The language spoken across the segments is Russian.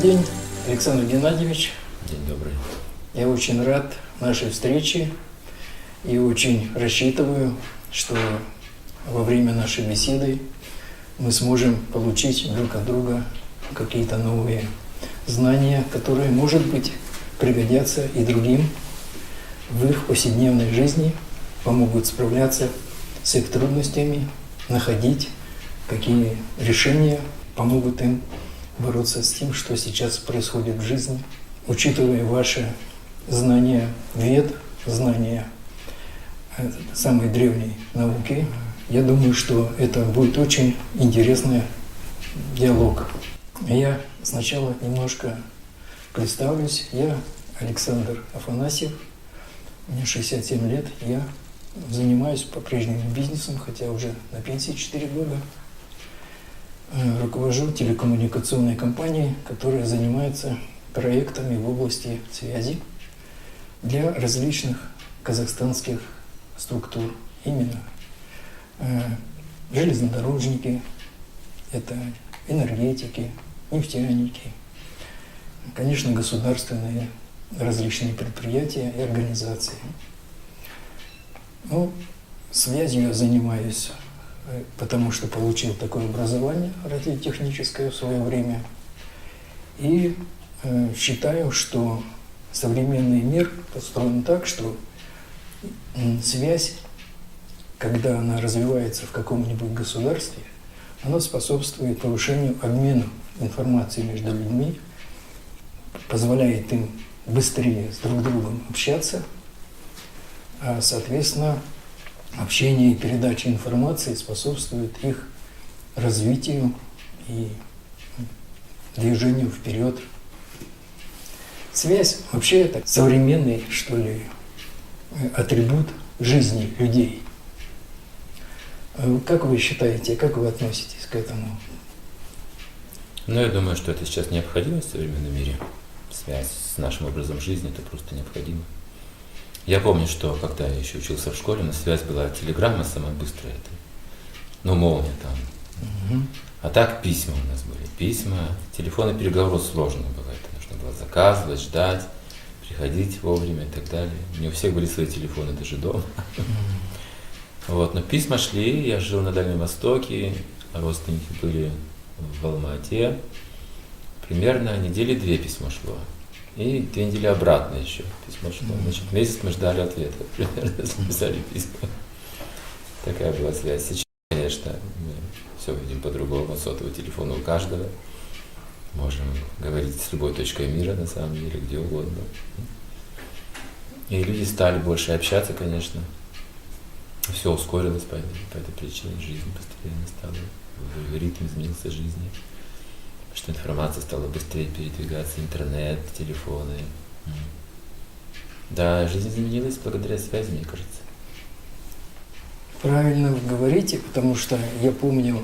Добрый день, Александр Геннадьевич. День добрый. Я очень рад нашей встрече и очень рассчитываю, что во время нашей беседы мы сможем получить друг от друга какие-то новые знания, которые, может быть, пригодятся и другим в их повседневной жизни, помогут справляться с их трудностями, находить какие решения помогут им бороться с тем, что сейчас происходит в жизни, учитывая ваши знания вед, знания э, самой древней науки, я думаю, что это будет очень интересный диалог. Я сначала немножко представлюсь. Я Александр Афанасьев, мне 67 лет, я занимаюсь по-прежнему бизнесом, хотя уже на пенсии 4 года. Э, руковожу телекоммуникационной компанией, которая занимается проектами в области связи для различных казахстанских структур. Именно э, железнодорожники, это энергетики, нефтяники, конечно, государственные различные предприятия и организации. Ну, связью я занимаюсь потому что получил такое образование радиотехническое в свое время. И э, считаю, что современный мир построен так, что связь, когда она развивается в каком-нибудь государстве, она способствует повышению обмена информацией между людьми, позволяет им быстрее с друг другом общаться, а, соответственно, общение и передача информации способствует их развитию и движению вперед. Связь вообще это современный, что ли, атрибут жизни людей. Как вы считаете, как вы относитесь к этому? Ну, я думаю, что это сейчас необходимо в современном мире. Связь с нашим образом жизни – это просто необходимо. Я помню, что когда я еще учился в школе, на связь была телеграмма самая быстрая, это, ну, молния там. Угу. А так письма у нас были. Письма, телефоны переговоров сложно было. Это нужно было заказывать, ждать, приходить вовремя и так далее. Не у всех были свои телефоны даже дома. Вот, но письма шли, я жил на Дальнем Востоке, а родственники были в Алмате. Примерно недели две письмо шло. И две недели обратно еще письмо шло. Значит, месяц мы ждали ответа, примерно, если писали письма. Такая была связь. Сейчас, конечно, мы все видим по-другому. Сотовый телефон у каждого. Можем говорить с любой точкой мира, на самом деле, где угодно. И люди стали больше общаться, конечно. Все ускорилось по по этой причине. Жизнь быстрее стала. Ритм изменился жизни что информация стала быстрее передвигаться, интернет, телефоны. Да, жизнь изменилась благодаря связи, мне кажется. Правильно вы говорите, потому что я помню,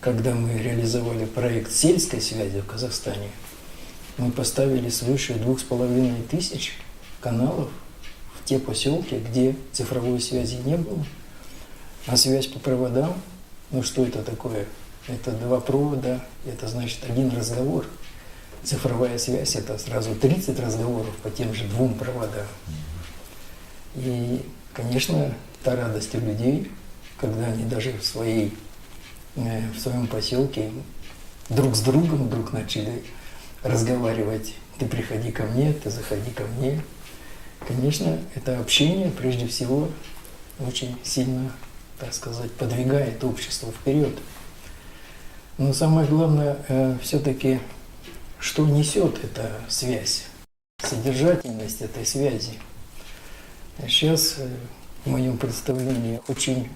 когда мы реализовали проект сельской связи в Казахстане, мы поставили свыше двух с половиной тысяч каналов в те поселки, где цифровой связи не было, а связь по проводам, ну что это такое? Это два провода, это значит один разговор. Цифровая связь – это сразу 30 разговоров по тем же двум проводам. И, конечно, та радость у людей, когда они даже в, своей, э, в своем поселке друг с другом вдруг начали разговаривать. Ты приходи ко мне, ты заходи ко мне. Конечно, это общение, прежде всего, очень сильно, так сказать, подвигает общество вперед. Но самое главное, э, все-таки, что несет эта связь, содержательность этой связи. Сейчас э, в моем представлении очень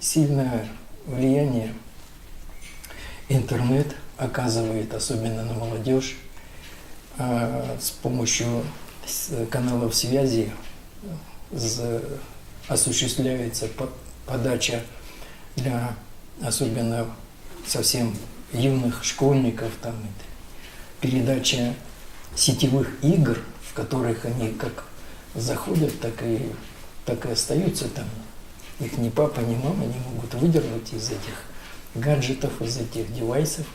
сильное влияние интернет оказывает, особенно на молодежь, э, с помощью каналов связи осуществляется подача для особенно совсем юных школьников, там, передача сетевых игр, в которых они как заходят, так и, так и остаются там. Их ни папа, ни мама не могут выдернуть из этих гаджетов, из этих девайсов.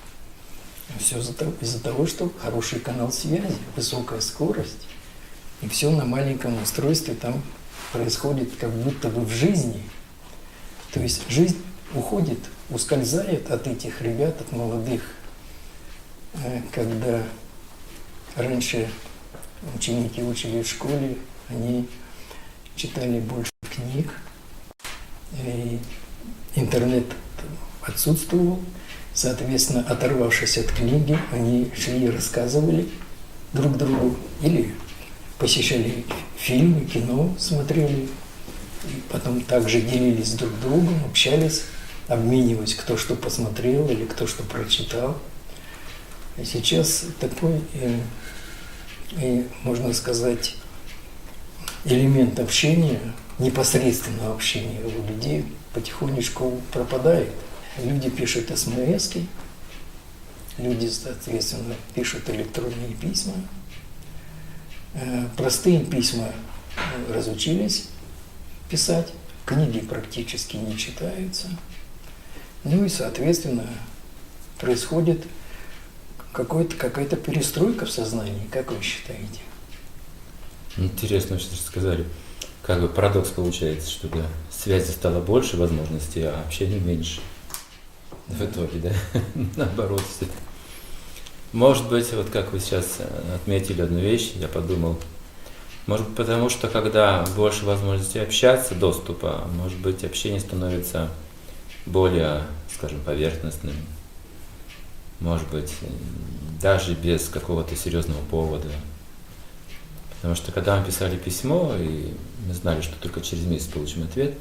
Все из-за того, что хороший канал связи, высокая скорость, и все на маленьком устройстве там происходит как будто бы в жизни. То есть жизнь уходит, ускользает от этих ребят, от молодых, э, когда раньше ученики учили в школе, они читали больше книг, и интернет отсутствовал, соответственно, оторвавшись от книги, они шли и рассказывали друг другу или посещали фильмы, кино смотрели, и потом также делились друг другом, общались, обмениваясь, кто что посмотрел или кто что прочитал. И сейчас такой, э, э, можно сказать, элемент общения, непосредственного общения у людей потихонечку пропадает. Люди пишут смс люди, соответственно, пишут электронные письма. Э, простые письма разучились писать, книги практически не читаются. Ну и, соответственно, происходит какая-то перестройка в сознании, как вы считаете? Интересно, что сказали. Как бы парадокс получается, что да, связи стало больше возможностей, а общения меньше. В итоге, да? Наоборот, все. Может быть, вот как вы сейчас отметили одну вещь, я подумал, может быть, потому что когда больше возможностей общаться, доступа, может быть, общение становится более, скажем, поверхностным. Может быть, даже без какого-то серьезного повода. Потому что когда мы писали письмо, и мы знали, что только через месяц получим ответ,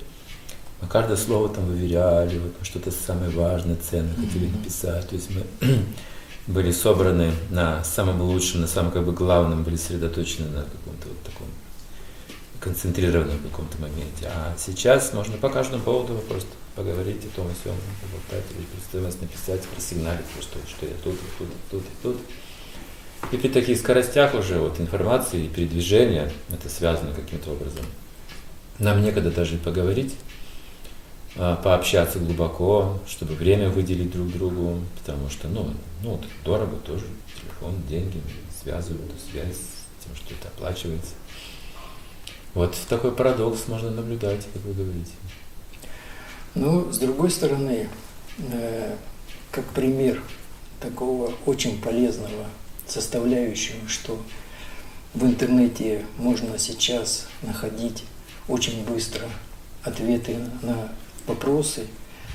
мы каждое слово там выверяли, вот, что-то самое важное, ценное хотели написать. То есть мы были собраны на самом лучшем, на самом как бы главном, были сосредоточены на каком-то вот таком концентрированном каком-то моменте. А сейчас можно по каждому поводу просто поговорить о том, о сём, поболтать, или вас написать, просигналить, что, что я тут, и тут, и тут, и тут. И при таких скоростях уже вот информации и передвижения, это связано каким-то образом. Нам некогда даже поговорить, а, пообщаться глубоко, чтобы время выделить друг другу, потому что, ну, ну дорого тоже, телефон, деньги связывают связь с тем, что это оплачивается. Вот такой парадокс можно наблюдать, как вы говорите. Ну, с другой стороны, э, как пример такого очень полезного составляющего, что в интернете можно сейчас находить очень быстро ответы на вопросы,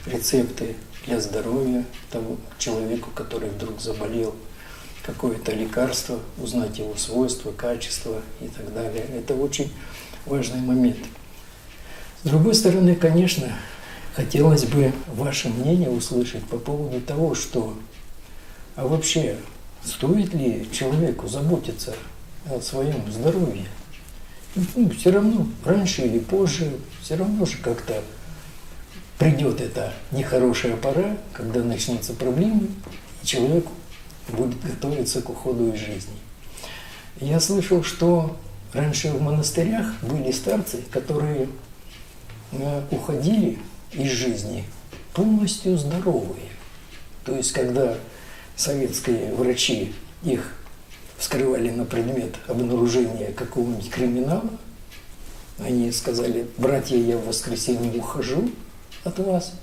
рецепты для здоровья того человеку, который вдруг заболел, какое-то лекарство, узнать его свойства, качества и так далее. Это очень важный момент. С другой стороны, конечно, хотелось бы ваше мнение услышать по поводу того, что а вообще стоит ли человеку заботиться о своем здоровье? Ну, все равно, раньше или позже, все равно же как-то придет эта нехорошая пора, когда начнутся проблемы, и человек будет готовиться к уходу из жизни. Я слышал, что раньше в монастырях были старцы, которые э, уходили из жизни полностью здоровые. То есть, когда советские врачи их вскрывали на предмет обнаружения какого-нибудь криминала, они сказали, братья, я в воскресенье ухожу, от вас.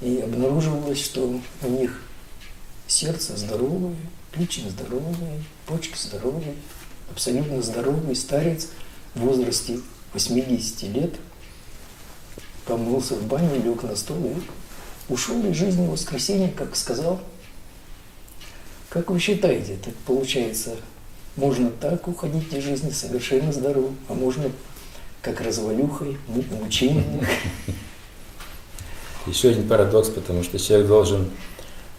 И обнаруживалось, что у них сердце здоровое, печень здоровая, почки здоровые, абсолютно здоровый старец в возрасте 80 лет помылся в бане, лег на стол и ушел из жизни в воскресенье, как сказал. Как вы считаете, так получается, можно так уходить из жизни совершенно здоровым, а можно как развалюхой, мучением? Еще один парадокс, потому что человек должен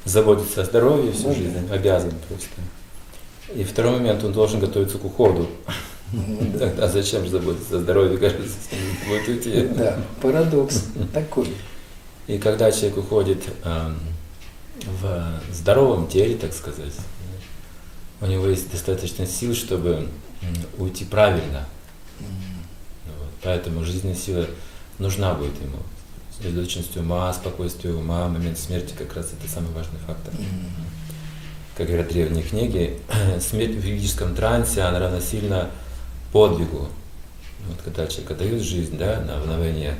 заботиться о здоровье всю жизнь, обязан просто. И второй момент, он должен готовиться к уходу. Тогда зачем же заботиться о здоровье, кажется, будет уйти. Да, парадокс такой. И когда человек уходит э, в здоровом теле, так сказать, у него есть достаточно сил, чтобы уйти правильно. Вот. Поэтому жизненная сила нужна будет ему сосредоточенность ума, спокойствие ума, момент смерти как раз это самый важный фактор. как говорят древние книги, смерть в юридическом трансе, она равносильно подвигу. Вот когда человек отдает жизнь, да, на, войне,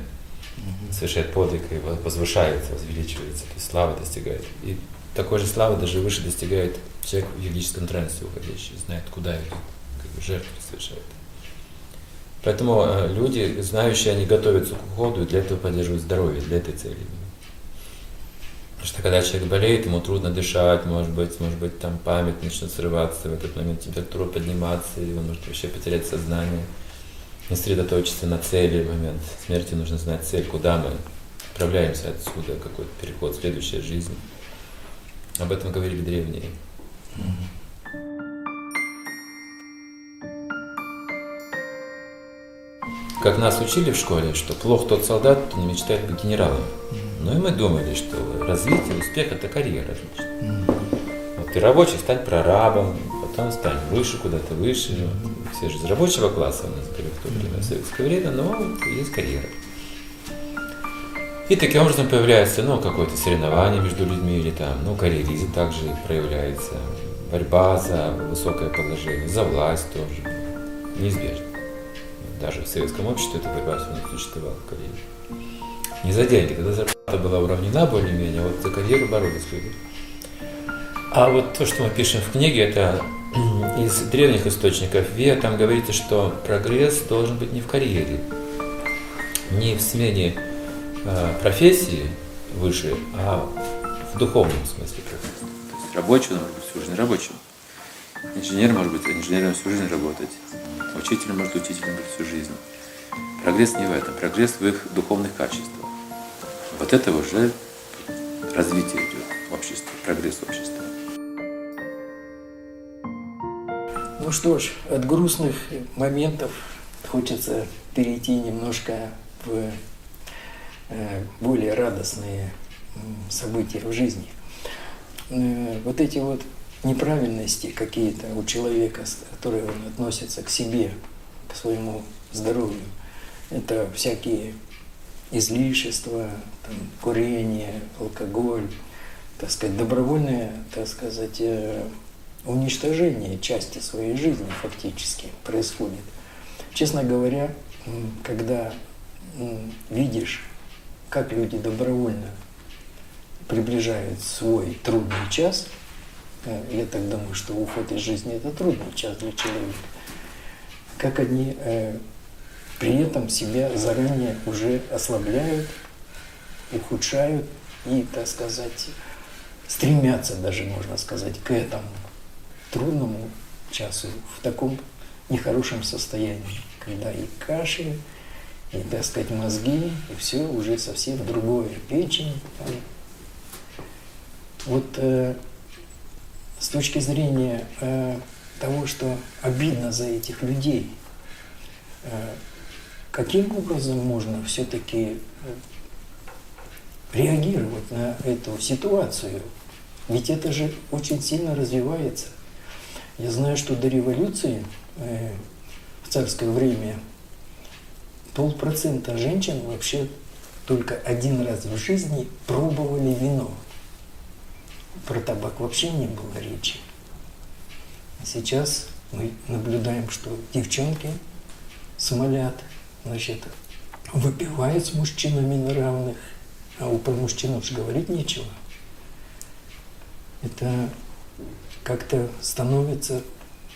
совершает подвиг и возвышается, возвеличивается, то есть слава достигает. И такой же славы даже выше достигает человек в юридическом трансе уходящий, знает, куда идет, как бы жертву совершает. Поэтому э, люди, знающие, они готовятся к уходу и для этого поддерживают здоровье, для этой цели. Что когда человек болеет, ему трудно дышать, может быть, может быть, там память начнет срываться, в этот момент температура подниматься, и он может вообще потерять сознание, не сосредоточиться на цели в момент смерти, нужно знать цель, куда мы отправляемся отсюда, какой-то переход, следующая жизнь. Об этом говорили древние. Как нас учили в школе, что плох тот солдат, кто не мечтает быть генералом. Ну и мы думали, что развитие, успех – это карьера отлично. Вот ты рабочий, стань прорабом, потом стань выше, куда-то выше. Все же из рабочего класса у нас были в то время, в советское время, но есть карьера. И таким образом появляется ну, какое-то соревнование между людьми или там, ну, карьеризм также проявляется, борьба за высокое положение, за власть тоже, неизбежно. Даже в советском обществе эта борьба все равно существовала в карьере. Не за деньги, тогда зарплата была уравнена более-менее, вот за карьеру боролись люди. А вот то, что мы пишем в книге, это из древних источников ВИА, там говорится, что прогресс должен быть не в карьере, не в смене э, профессии выше, а в духовном смысле прогресс. То есть рабочий может быть всю жизнь рабочим. Инженер может быть инженером всю жизнь работать. Учитель может учителем быть всю жизнь. Прогресс не в этом, прогресс в их духовных качествах. Вот это уже развитие идет в обществе, прогресс общества. Ну что ж, от грустных моментов хочется перейти немножко в э, более радостные события в жизни. Э, вот эти вот неправильности какие-то у человека, которые он относится к себе, к своему здоровью, это всякие излишества, там, курение, алкоголь, так сказать, добровольное, так сказать, э, уничтожение части своей жизни фактически происходит. Честно говоря, когда видишь, как люди добровольно приближают свой трудный час, э, я так думаю, что уход из жизни – это трудный час для человека, как они э, при этом себя заранее уже ослабляют, ухудшают и, так сказать, стремятся даже, можно сказать, к этому трудному часу в таком нехорошем состоянии, когда и кашель, и, так сказать, мозги, и все уже совсем другое, печень. Там. Вот э, с точки зрения э, того, что обидно за этих людей, э, каким образом можно все-таки э, реагировать на эту ситуацию? Ведь это же очень сильно развивается. Я знаю, что до революции э, в царское время полпроцента женщин вообще только один раз в жизни пробовали вино. Про табак вообще не было речи. Сейчас мы наблюдаем, что девчонки смолят – значит, выпивает с мужчинами на равных, а у про мужчин уж говорить нечего. Это как-то становится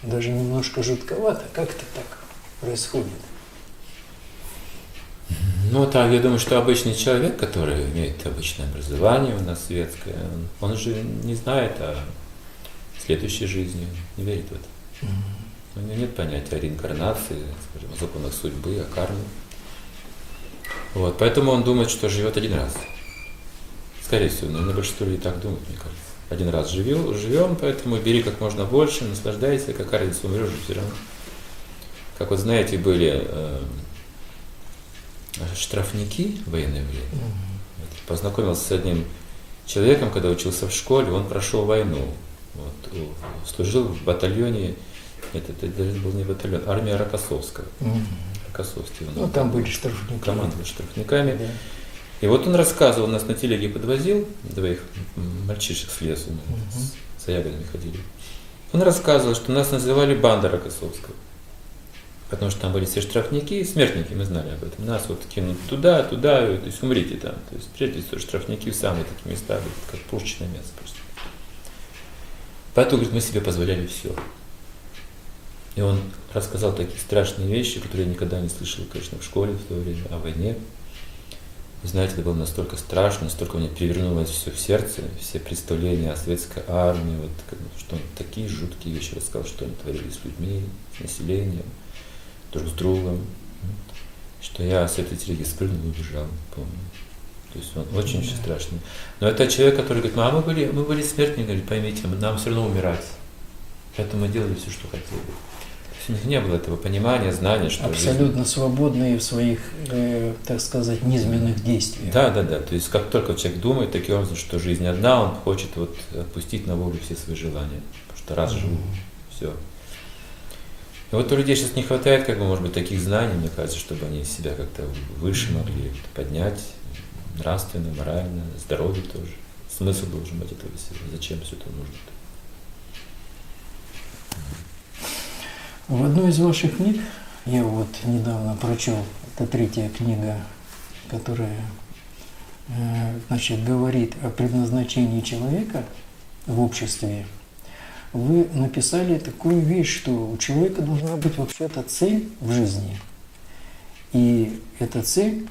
даже немножко жутковато. Как это так происходит? Ну, так, я думаю, что обычный человек, который имеет обычное образование у нас светское, он, он же не знает о следующей жизни, не верит в это. Mm-hmm. У него нет понятия о реинкарнации, скажем, о законах судьбы, о карме. Вот, поэтому он думает, что живет один раз. Скорее всего, наверное, большинство людей так думают, мне кажется. Один раз живем, живем, поэтому бери как можно больше, наслаждайся, как разница, умрешь все равно. Как вот знаете, были э, штрафники в военное время. Mm-hmm. Познакомился с одним человеком, когда учился в школе, он прошел войну. Вот, служил в батальоне нет, это даже был не батальон, армия Рокоссовского. Угу. Рокоссовский. Ну, там были штрафники. Командовали штрафниками. Да. И вот он рассказывал, нас на телеге подвозил, двоих мальчишек с лесу, угу. с, за ягодами ходили. Он рассказывал, что нас называли банда Рокоссовского. Потому что там были все штрафники, смертники, мы знали об этом. Нас вот кинут туда, туда, то есть умрите там. То есть прежде всего штрафники в самые такие места, как пушечное мясо просто. Поэтому, говорит, мы себе позволяли все. И он рассказал такие страшные вещи, которые я никогда не слышал, конечно, в школе в то время, о войне. Вы знаете, это было настолько страшно, настолько мне перевернулось все в сердце, все представления о советской армии, вот, что он такие жуткие вещи рассказал, что они творили с людьми, с населением, друг с другом. Что я с этой телеги спрыгнул и убежал, помню. То есть он очень-очень страшный. Но это человек, который говорит, а мы были, мы были смертными, говорит, поймите, нам все равно умирать. Поэтому мы делали все, что хотели. То у них не было этого понимания, знания, что Абсолютно жизнь... свободные в своих, э, так сказать, низменных действиях. Да, да, да. То есть как только человек думает таким образом, что жизнь одна, он хочет вот отпустить на волю все свои желания. Потому что раз mm-hmm. живу, все. И вот у людей сейчас не хватает, как бы, может быть, таких знаний, мне кажется, чтобы они себя как-то выше могли поднять, нравственно, морально, здоровье тоже. Смысл должен быть этого всего. Зачем все это нужно? В одной из ваших книг, я вот недавно прочел, это третья книга, которая э, значит, говорит о предназначении человека в обществе, вы написали такую вещь, что у человека должна быть вообще-то цель в жизни. И эта цель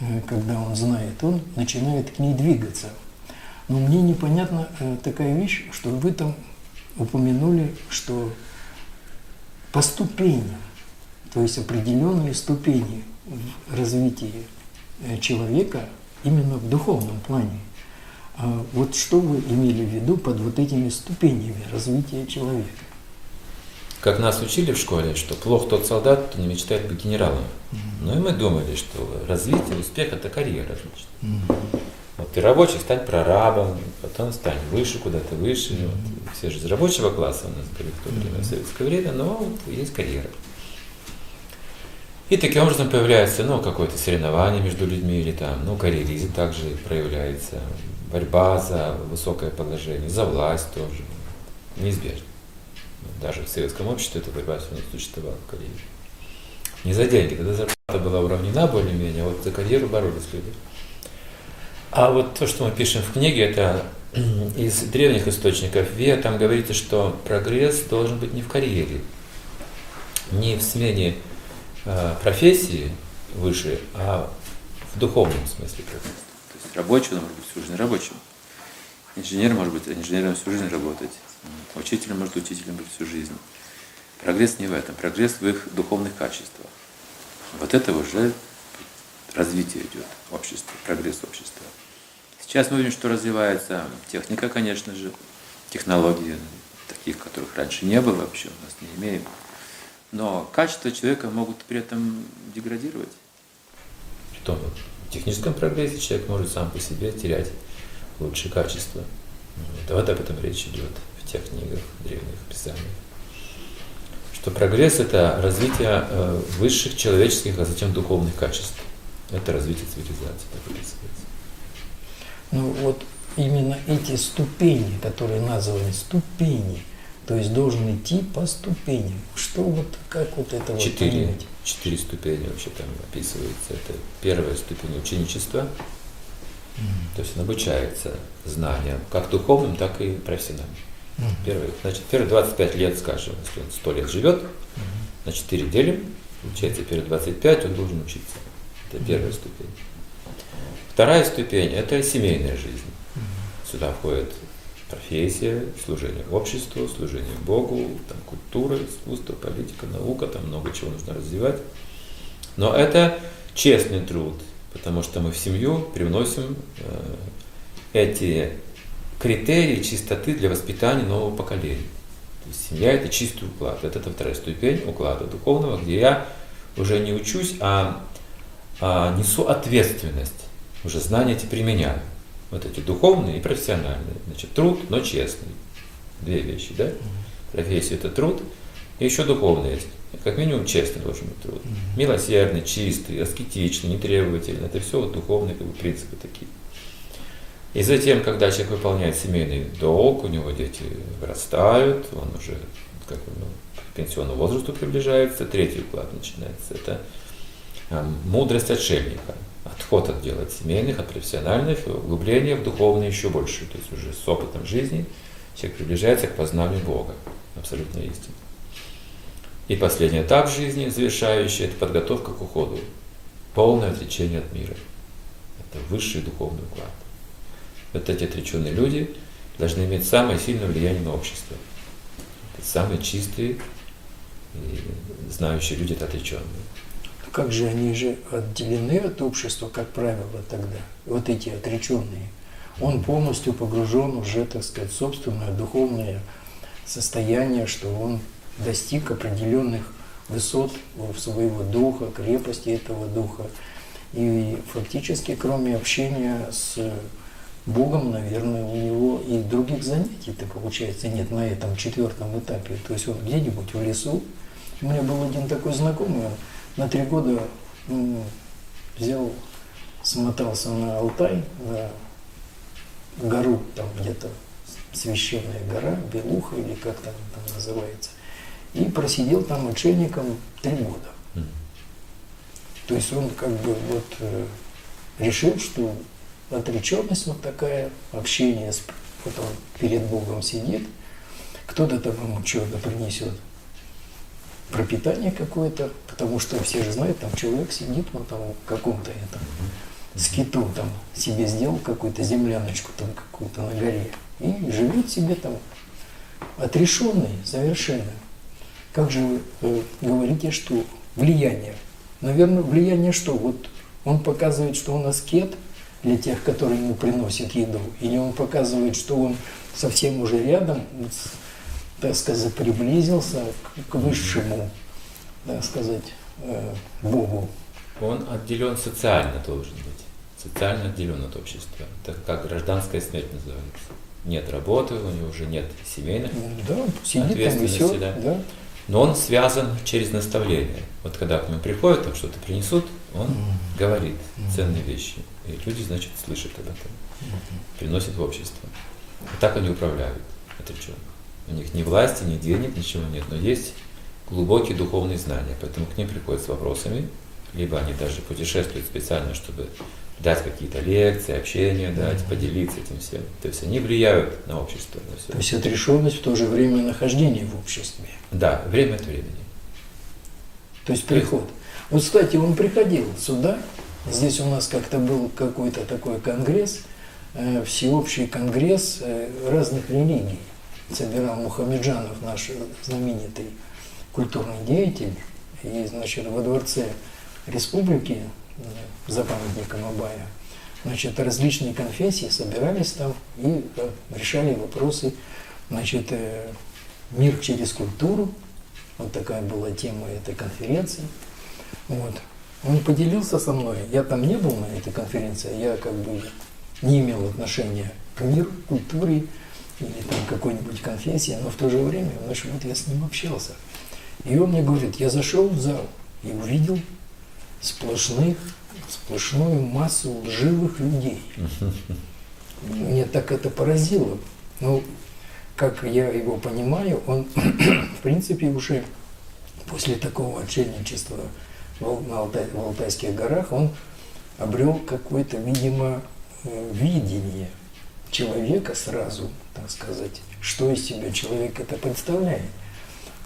Э, когда он знает, он начинает к ней двигаться. Но мне непонятна э, такая вещь, что вы там упомянули, что по ступеням, то есть определенные ступени в развитии э, человека именно в духовном плане. А вот что вы имели в виду под вот этими ступенями развития человека? как нас учили в школе, что плох тот солдат, кто не мечтает быть генералом. Ну и мы думали, что развитие, успех – это карьера. Значит. Вот ты рабочий, стань прорабом, потом стань выше, куда-то выше. Mm-hmm. Вот, все же из рабочего класса у нас были в то время, mm-hmm. в советское время, но вот есть карьера. И таким образом появляется ну, какое-то соревнование между людьми, или там, ну, карьеризм также проявляется, борьба за высокое положение, за власть тоже, неизбежно даже в советском обществе эта борьба все равно существовала в карьере. Не за деньги, тогда зарплата была уравнена более-менее, а вот за карьеру боролись люди. А вот то, что мы пишем в книге, это из древних источников ВИА, там говорится, что прогресс должен быть не в карьере, не в смене э, профессии выше, а в духовном смысле прогресс. То есть рабочий, он может быть всю жизнь рабочим. Инженер может быть инженером всю жизнь работать. Учителем может учителем быть всю жизнь. Прогресс не в этом, прогресс в их духовных качествах. Вот это уже развитие идет общества, прогресс общества. Сейчас мы видим, что развивается техника, конечно же, технологии, таких, которых раньше не было вообще, у нас не имеем. Но качества человека могут при этом деградировать. Притом в техническом прогрессе человек может сам по себе терять лучшие качества. Вот об этом речь идет в тех книгах, древних писаниях. Что прогресс – это развитие э, высших человеческих, а затем духовных качеств. Это развитие цивилизации, так описывается. Ну вот именно эти ступени, которые названы ступени, то есть должен идти по ступеням. Что вот, как вот это четыре, вот Четыре ступени вообще там описывается. Это первая ступень ученичества, mm-hmm. то есть он обучается знаниям, как духовным, так и профессиональным. Первый, значит, первые 25 лет, скажем, если он 100 лет живет, на 4 делим, получается, первые 25 он должен учиться. Это первая ступень. Вторая ступень – это семейная жизнь. Сюда входит профессия, служение обществу, служение Богу, там, культура, искусство, политика, наука, там много чего нужно развивать. Но это честный труд, потому что мы в семью привносим э, эти критерии чистоты для воспитания нового поколения. То есть семья – это чистый уклад. Вот это вторая ступень уклада духовного, где я уже не учусь, а, а несу ответственность. Уже знания эти применяю. Вот эти духовные и профессиональные. Значит, труд, но честный. Две вещи, да? Профессия – это труд, и еще духовный есть. Как минимум честный должен быть труд. Милосердный, чистый, аскетичный, нетребовательный. Это все вот духовные как бы, принципы такие. И затем, когда человек выполняет семейный долг, у него дети вырастают, он уже как ну, к пенсионному возрасту приближается, третий уклад начинается. Это мудрость отшельника. Отход от дел от семейных, от профессиональных, углубление в духовное еще больше. То есть уже с опытом жизни человек приближается к познанию Бога, абсолютно истины. И последний этап жизни, завершающий, это подготовка к уходу. Полное отречение от мира. Это высший духовный уклад. Вот эти отреченные люди должны иметь самое сильное влияние на общество. Это самые чистые и знающие люди, это отреченные. Как же они же отделены от общества, как правило, тогда, вот эти отреченные. Он полностью погружен уже, так сказать, в собственное духовное состояние, что он достиг определенных высот своего духа, крепости этого духа. И фактически, кроме общения с Богом, наверное, у него и других занятий-то, получается, нет на этом четвертом этапе. То есть он где-нибудь в лесу. У меня был один такой знакомый, он на три года ну, взял, смотался на Алтай, на гору, там где-то священная гора, Белуха или как там, там называется, и просидел там отшельником три года. То есть он как бы вот э, решил, что отреченность вот такая, общение, с, вот он перед Богом сидит, кто-то там ему что-то принесет, пропитание какое-то, потому что все же знают, там человек сидит, он там в каком-то этом скиту там себе сделал какую-то земляночку там какую-то на горе и живет себе там отрешенный совершенно. Как же вы э, говорите, что влияние? Наверное, влияние что? Вот он показывает, что он аскет для тех, которые ему приносят еду, или он показывает, что он совсем уже рядом, так сказать, приблизился к, к высшему, так сказать, э, Богу. Он отделен социально должен быть, социально отделен от общества. Это как гражданская смерть называется. Нет работы, у него уже нет семейных да, сидит там весел, да. да. Но он связан через наставление. Вот когда к нему приходят, там что-то принесут, он mm. говорит ценные вещи. И люди, значит, слышат об этом, приносят в общество. И так они управляют отреченных. У них ни власти, ни денег, ничего нет, но есть глубокие духовные знания. Поэтому к ним приходят с вопросами, либо они даже путешествуют специально, чтобы дать какие-то лекции, общение дать, поделиться этим всем. То есть они влияют на общество. На все. То есть отрешенность в то же время нахождения в обществе. Да, время от времени. То есть приход. Вот, кстати, он приходил сюда, здесь у нас как-то был какой-то такой конгресс, э, всеобщий конгресс э, разных религий. Собирал Мухамеджанов, наш знаменитый культурный деятель, и, значит, во дворце республики за памятником Абая. Значит, различные конфессии собирались там и э, решали вопросы, значит, э, мир через культуру. Вот такая была тема этой конференции. Вот. Он поделился со мной. Я там не был на этой конференции, я как бы не имел отношения к миру, культуре или там какой-нибудь конфессии, но в то же время, значит, вот я с ним общался. И он мне говорит, я зашел в зал и увидел сплошных, сплошную массу лживых людей. Мне так это поразило. Ну, как я его понимаю, он, в принципе, уже после такого отшельничества в, Алтай, в Алтайских горах, он обрел какое-то, видимо, э, видение человека сразу, так сказать, что из себя человек это представляет.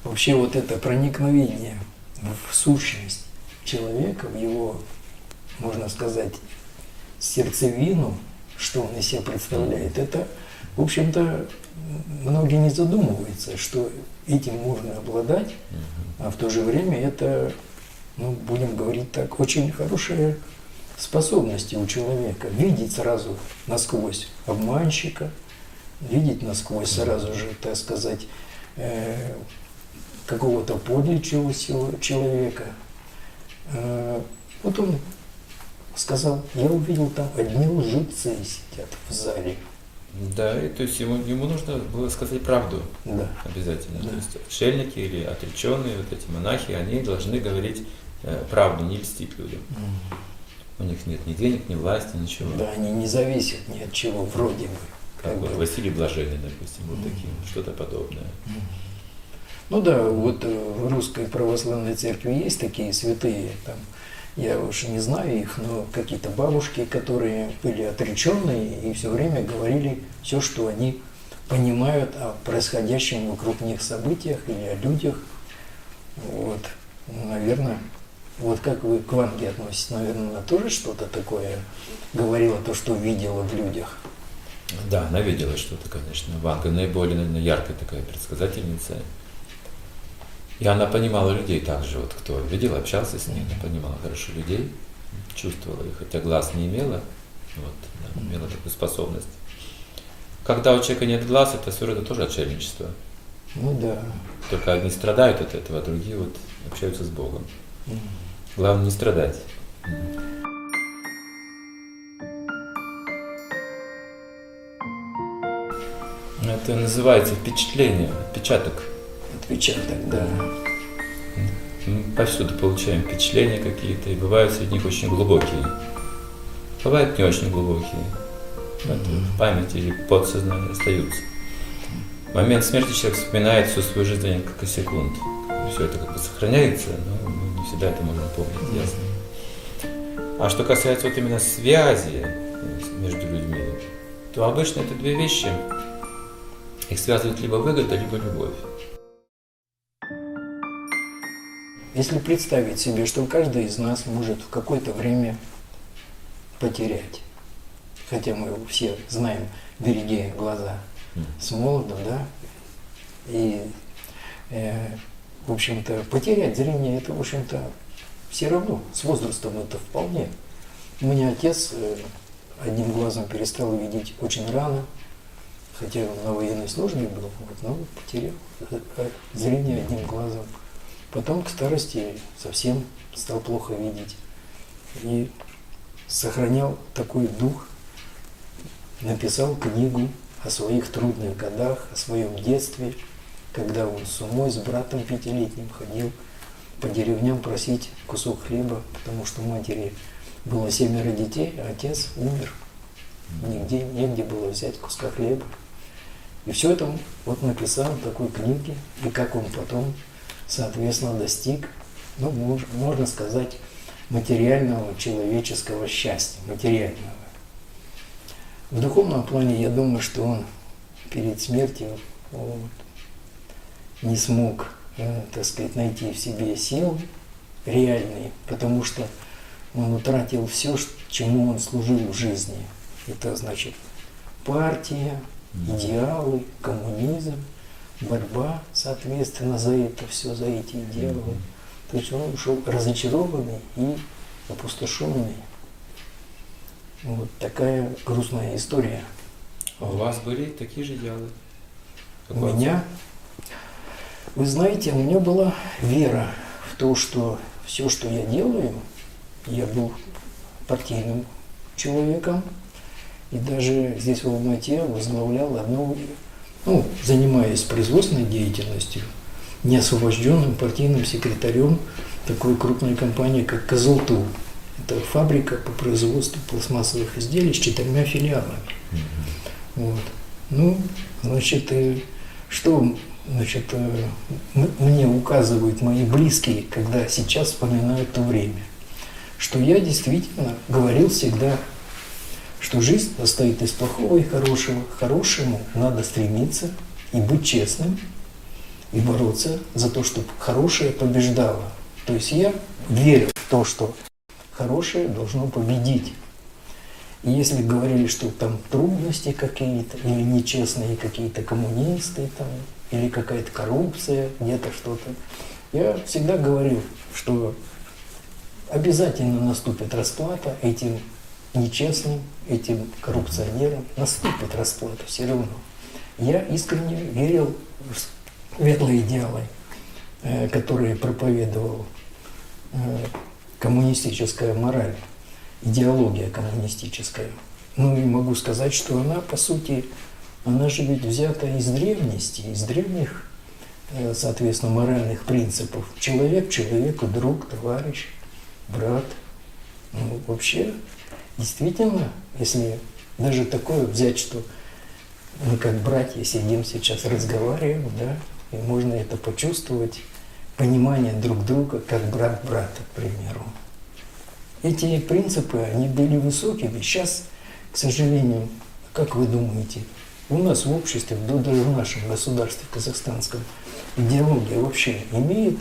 Вообще вот это проникновение в сущность человека, в его, можно сказать, сердцевину, что он из себя представляет, это, в общем-то, многие не задумываются, что этим можно обладать, а в то же время это, ну, будем говорить так, очень хорошая способности у человека видеть сразу насквозь обманщика, видеть насквозь сразу же, так сказать, э, какого-то подлечего человека, Э, вот он сказал, я увидел там одни лжецы сидят в зале. Да, и, то есть ему, ему нужно было сказать правду да. обязательно. Да. То есть отшельники или отреченные, вот эти монахи, они должны говорить э, правду, не льстить людям. У них нет ни денег, ни власти, ничего. Да, они не зависят ни от чего, вроде бы. Как бы. Василий Блаженный, допустим, вот таким, что-то подобное. Ну да, вот э, в русской православной церкви есть такие святые, там, я уж не знаю их, но какие-то бабушки, которые были отреченные и все время говорили все, что они понимают о происходящем вокруг них событиях или о людях. Вот, Ну, наверное, вот как вы к Ванге относитесь, наверное, она тоже что-то такое говорила, то, что видела в людях. Да, она видела что-то, конечно. Ванга наиболее, наверное, яркая такая предсказательница. И она понимала людей также, вот кто видел, общался с ней, она понимала хорошо людей, чувствовала их, хотя глаз не имела, вот, да, имела такую способность. Когда у человека нет глаз, это все равно тоже отшельничество. Ну да. Только одни страдают от этого, а другие вот общаются с Богом. Главное не страдать. Это называется впечатление, отпечаток. Отпечаток, да. Мы повсюду получаем впечатления какие-то, и бывают среди них очень глубокие. Бывают не очень глубокие. Это в памяти или подсознании остаются. В момент смерти человек вспоминает всю свою жизнь за несколько секунд. Все это как бы сохраняется, но не всегда это можем помнить, ясно. А что касается вот именно связи э, между людьми, то обычно это две вещи. Их связывает либо выгода, либо любовь. Если представить себе, что каждый из нас может в какое-то время потерять, хотя мы все знаем, береги глаза с молоду, да, и, э, в общем-то, потерять зрение, это, в общем-то, все равно, с возрастом это вполне. У меня отец э, одним глазом перестал видеть очень рано, хотя он на военной службе был, вот, но потерял э, э, зрение одним глазом. Потом к старости совсем стал плохо видеть. И сохранял такой дух, написал книгу о своих трудных годах, о своем детстве, когда он с умой, с братом пятилетним ходил по деревням просить кусок хлеба, потому что матери было семеро детей, а отец умер. Нигде, негде было взять куска хлеба. И все это вот написал в такой книге, и как он потом, соответственно, достиг, ну, мож- можно сказать, материального человеческого счастья, материального. В духовном плане я думаю, что он перед смертью вот, не смог, э, так сказать, найти в себе силы реальные, потому что он утратил все, чему он служил в жизни. Это значит партия, идеалы, коммунизм, борьба, соответственно, за это все, за эти идеалы. То есть он ушел разочарованный и опустошенный. Вот такая грустная история. А у вас были такие же идеалы? У как у меня, вы знаете, у меня была вера в то, что все, что я делаю, я был партийным человеком, и даже здесь в Алмате возглавлял одну, ну, занимаясь производственной деятельностью, неосвобожденным партийным секретарем такой крупной компании, как Козлту. Это фабрика по производству пластмассовых изделий с четырьмя филиалами. Вот. Ну, значит, э, что значит, э, мне указывают мои близкие, когда сейчас вспоминают то время? Что я действительно говорил всегда, что жизнь состоит из плохого и хорошего. К хорошему надо стремиться и быть честным, и бороться за то, чтобы хорошее побеждало. То есть я верю в то, что хорошее должно победить. И если говорили, что там трудности какие-то, или нечестные какие-то коммунисты, там, или какая-то коррупция, где-то что-то, я всегда говорил, что обязательно наступит расплата этим нечестным, этим коррупционерам, наступит расплата все равно. Я искренне верил в светлые идеалы, э, которые проповедовал э, коммунистическая мораль, идеология коммунистическая. Ну и могу сказать, что она, по сути, она же ведь взята из древности, из древних, э, соответственно, моральных принципов. Человек человеку друг, товарищ, брат. Ну, вообще, действительно, если даже такое взять, что мы как братья сидим сейчас, разговариваем, да, и можно это почувствовать, понимание друг друга, как брат брата, к примеру. Эти принципы, они были высокими. Сейчас, к сожалению, как вы думаете, у нас в обществе, да даже в нашем государстве казахстанском, идеология вообще имеет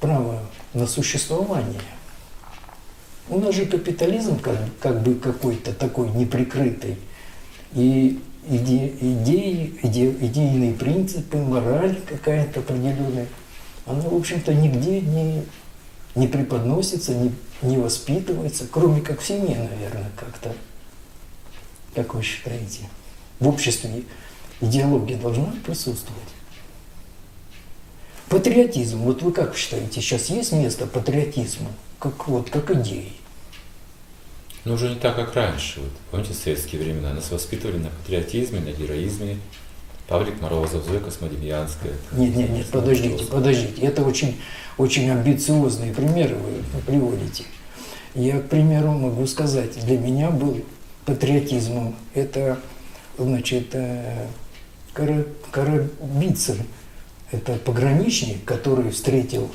право на существование. У нас же капитализм как, как бы какой-то такой неприкрытый. И иде, идеи, иде, идейные принципы, мораль какая-то определенная, она, в общем-то, нигде не, не преподносится, не, не воспитывается, кроме как в семье, наверное, как-то. Как вы считаете? В обществе идеология должна присутствовать? Патриотизм. Вот вы как считаете, сейчас есть место патриотизма, как, вот, как идеи? Ну, уже не так, как раньше. Вот, помните, в советские времена нас воспитывали на патриотизме, на героизме. Павлик Морозов, Зоя Космодемьянская. Нет, нет, нет, подождите, подождите. Это очень, очень амбициозные примеры вы приводите. Я, к примеру, могу сказать, для меня был патриотизмом. Это, значит, э, Карабицын, это пограничник, который встретил,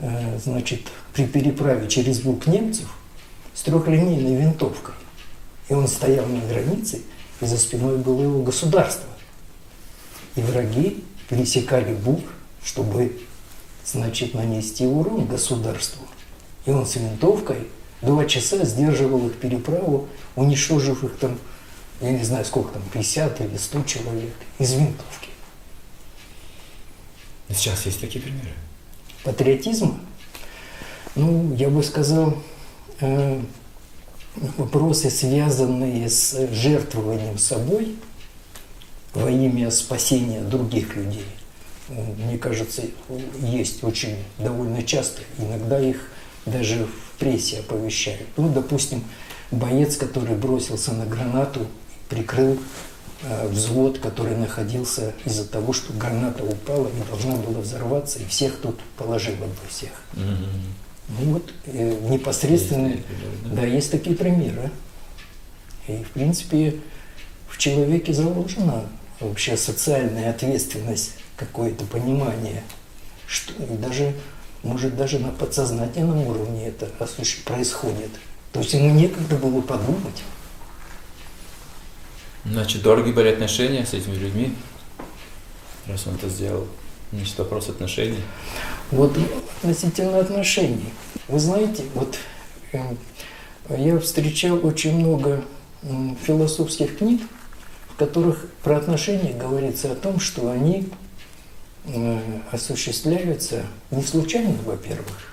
э, значит, при переправе через Буг немцев с трехлинейной винтовкой. И он стоял на границе, и за спиной было его государство. И враги пересекали Буг, чтобы, значит, нанести урон государству. И он с винтовкой два часа сдерживал их переправу, уничтожив их там, я не знаю сколько там, 50 или 100 человек из винтовки. Сейчас есть такие примеры. Патриотизма? Ну, я бы сказал, э, вопросы, связанные с жертвованием собой во имя спасения других людей, мне кажется, есть очень довольно часто. Иногда их даже в прессе оповещают. Ну, допустим, боец, который бросился на гранату, прикрыл Э, взвод, который находился из-за того, что граната упала и должна была взорваться, и всех тут положило бы всех. Mm-hmm. Ну вот э, непосредственно, есть да? да, есть такие примеры. И в принципе в человеке заложена вообще социальная ответственность, какое-то понимание, что и даже может даже на подсознательном уровне это происходит. То есть ему некогда было подумать. Значит, дорогие были отношения с этими людьми, раз он это сделал. Значит, вопрос отношений. Вот относительно отношений. Вы знаете, вот э, я встречал очень много философских книг, в которых про отношения говорится о том, что они э, осуществляются не случайно, во-первых,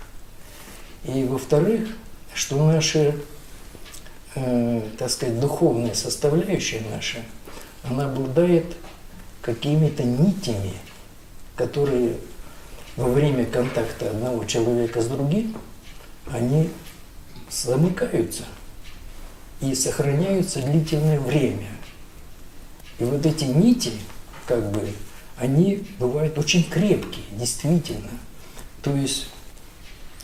и во-вторых, что наши э, так сказать, духовная составляющая наша, она обладает какими-то нитями, которые во время контакта одного человека с другим, они замыкаются и сохраняются длительное время. И вот эти нити, как бы, они бывают очень крепкие, действительно. То есть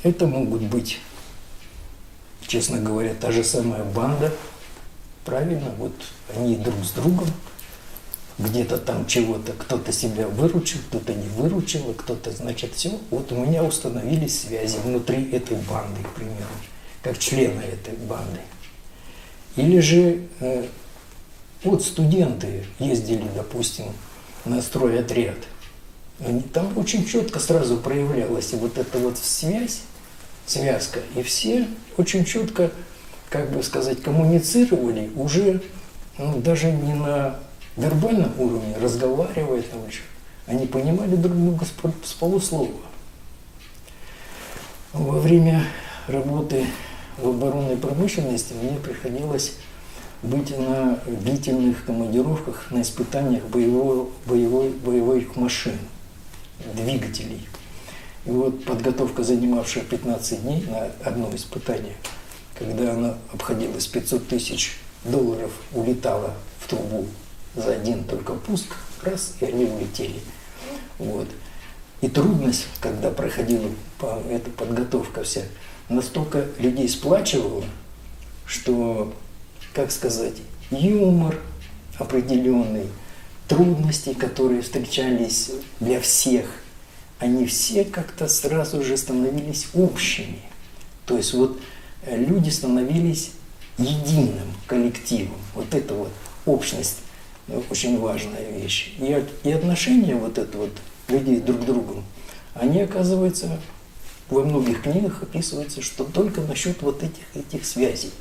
это могут быть честно говоря, та же самая банда, правильно, вот они друг с другом, где-то там чего-то, кто-то себя выручил, кто-то не выручил, а кто-то, значит, все. Вот у меня установились связи внутри этой банды, к примеру, как члена этой банды. Или же э, вот студенты ездили, допустим, на стройотряд. Там очень четко сразу проявлялась вот эта вот связь, связка. И все очень четко, как бы сказать, коммуницировали уже ну, даже не на вербальном уровне, разговаривая там. Они понимали друг друга с полуслова. Во время работы в оборонной промышленности мне приходилось быть на длительных командировках, на испытаниях боевого, боевой, боевых машин, двигателей. И вот подготовка, занимавшая 15 дней на одно испытание, когда она обходилась 500 тысяч долларов, улетала в трубу за один только пуск, раз, и они улетели. Вот. И трудность, когда проходила эта подготовка вся, настолько людей сплачивало, что, как сказать, юмор определенный, трудности, которые встречались для всех, они все как-то сразу же становились общими. То есть вот э, люди становились единым коллективом. Вот это вот общность очень важная вещь. И, и отношения вот это вот людей друг к другу, они оказываются во многих книгах описывается, что только насчет вот этих, этих связей.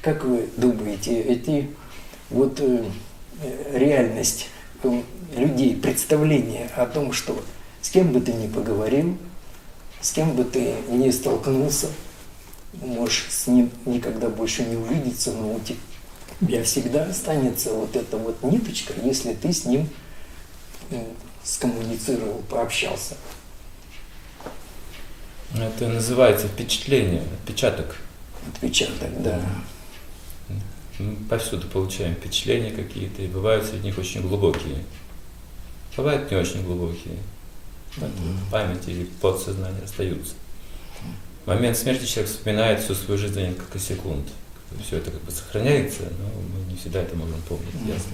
Как вы думаете, эти вот э, реальность э, людей, представление о том, что с кем бы ты ни поговорил, с кем бы ты ни столкнулся, можешь с ним никогда больше не увидеться, но у тебя всегда останется вот эта вот ниточка, если ты с ним э, скоммуницировал, пообщался. Это называется впечатление, отпечаток. Отпечаток, да. Мы повсюду получаем впечатления какие-то, и бывают среди них очень глубокие. Бывают не очень глубокие. Mm-hmm. Память или подсознание остаются. В момент смерти человек вспоминает всю свою жизнь за несколько секунд. Все это как бы сохраняется, но мы не всегда это можем помнить, mm-hmm. ясно.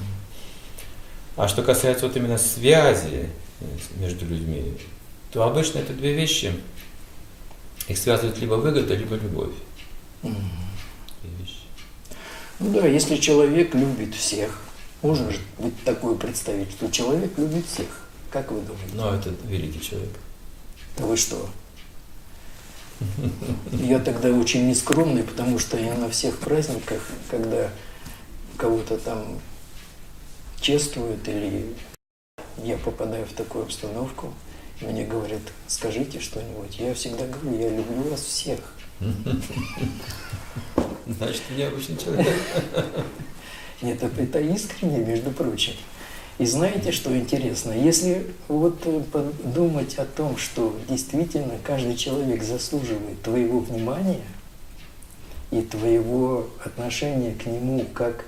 А что касается вот именно связи между людьми, то обычно это две вещи. Их связывает либо выгода, либо любовь. Mm-hmm. Ну да, если человек любит всех, можно же быть такое представить, что человек любит всех. Как вы думаете? Ну, это великий человек. А вы что? Я тогда очень нескромный, потому что я на всех праздниках, когда кого-то там чествуют или я попадаю в такую обстановку, мне говорят, скажите что-нибудь. Я всегда говорю, я люблю вас всех. Значит, необычный человек. Нет, это искренне, между прочим. И знаете, что интересно? Если вот подумать о том, что действительно каждый человек заслуживает твоего внимания и твоего отношения к нему как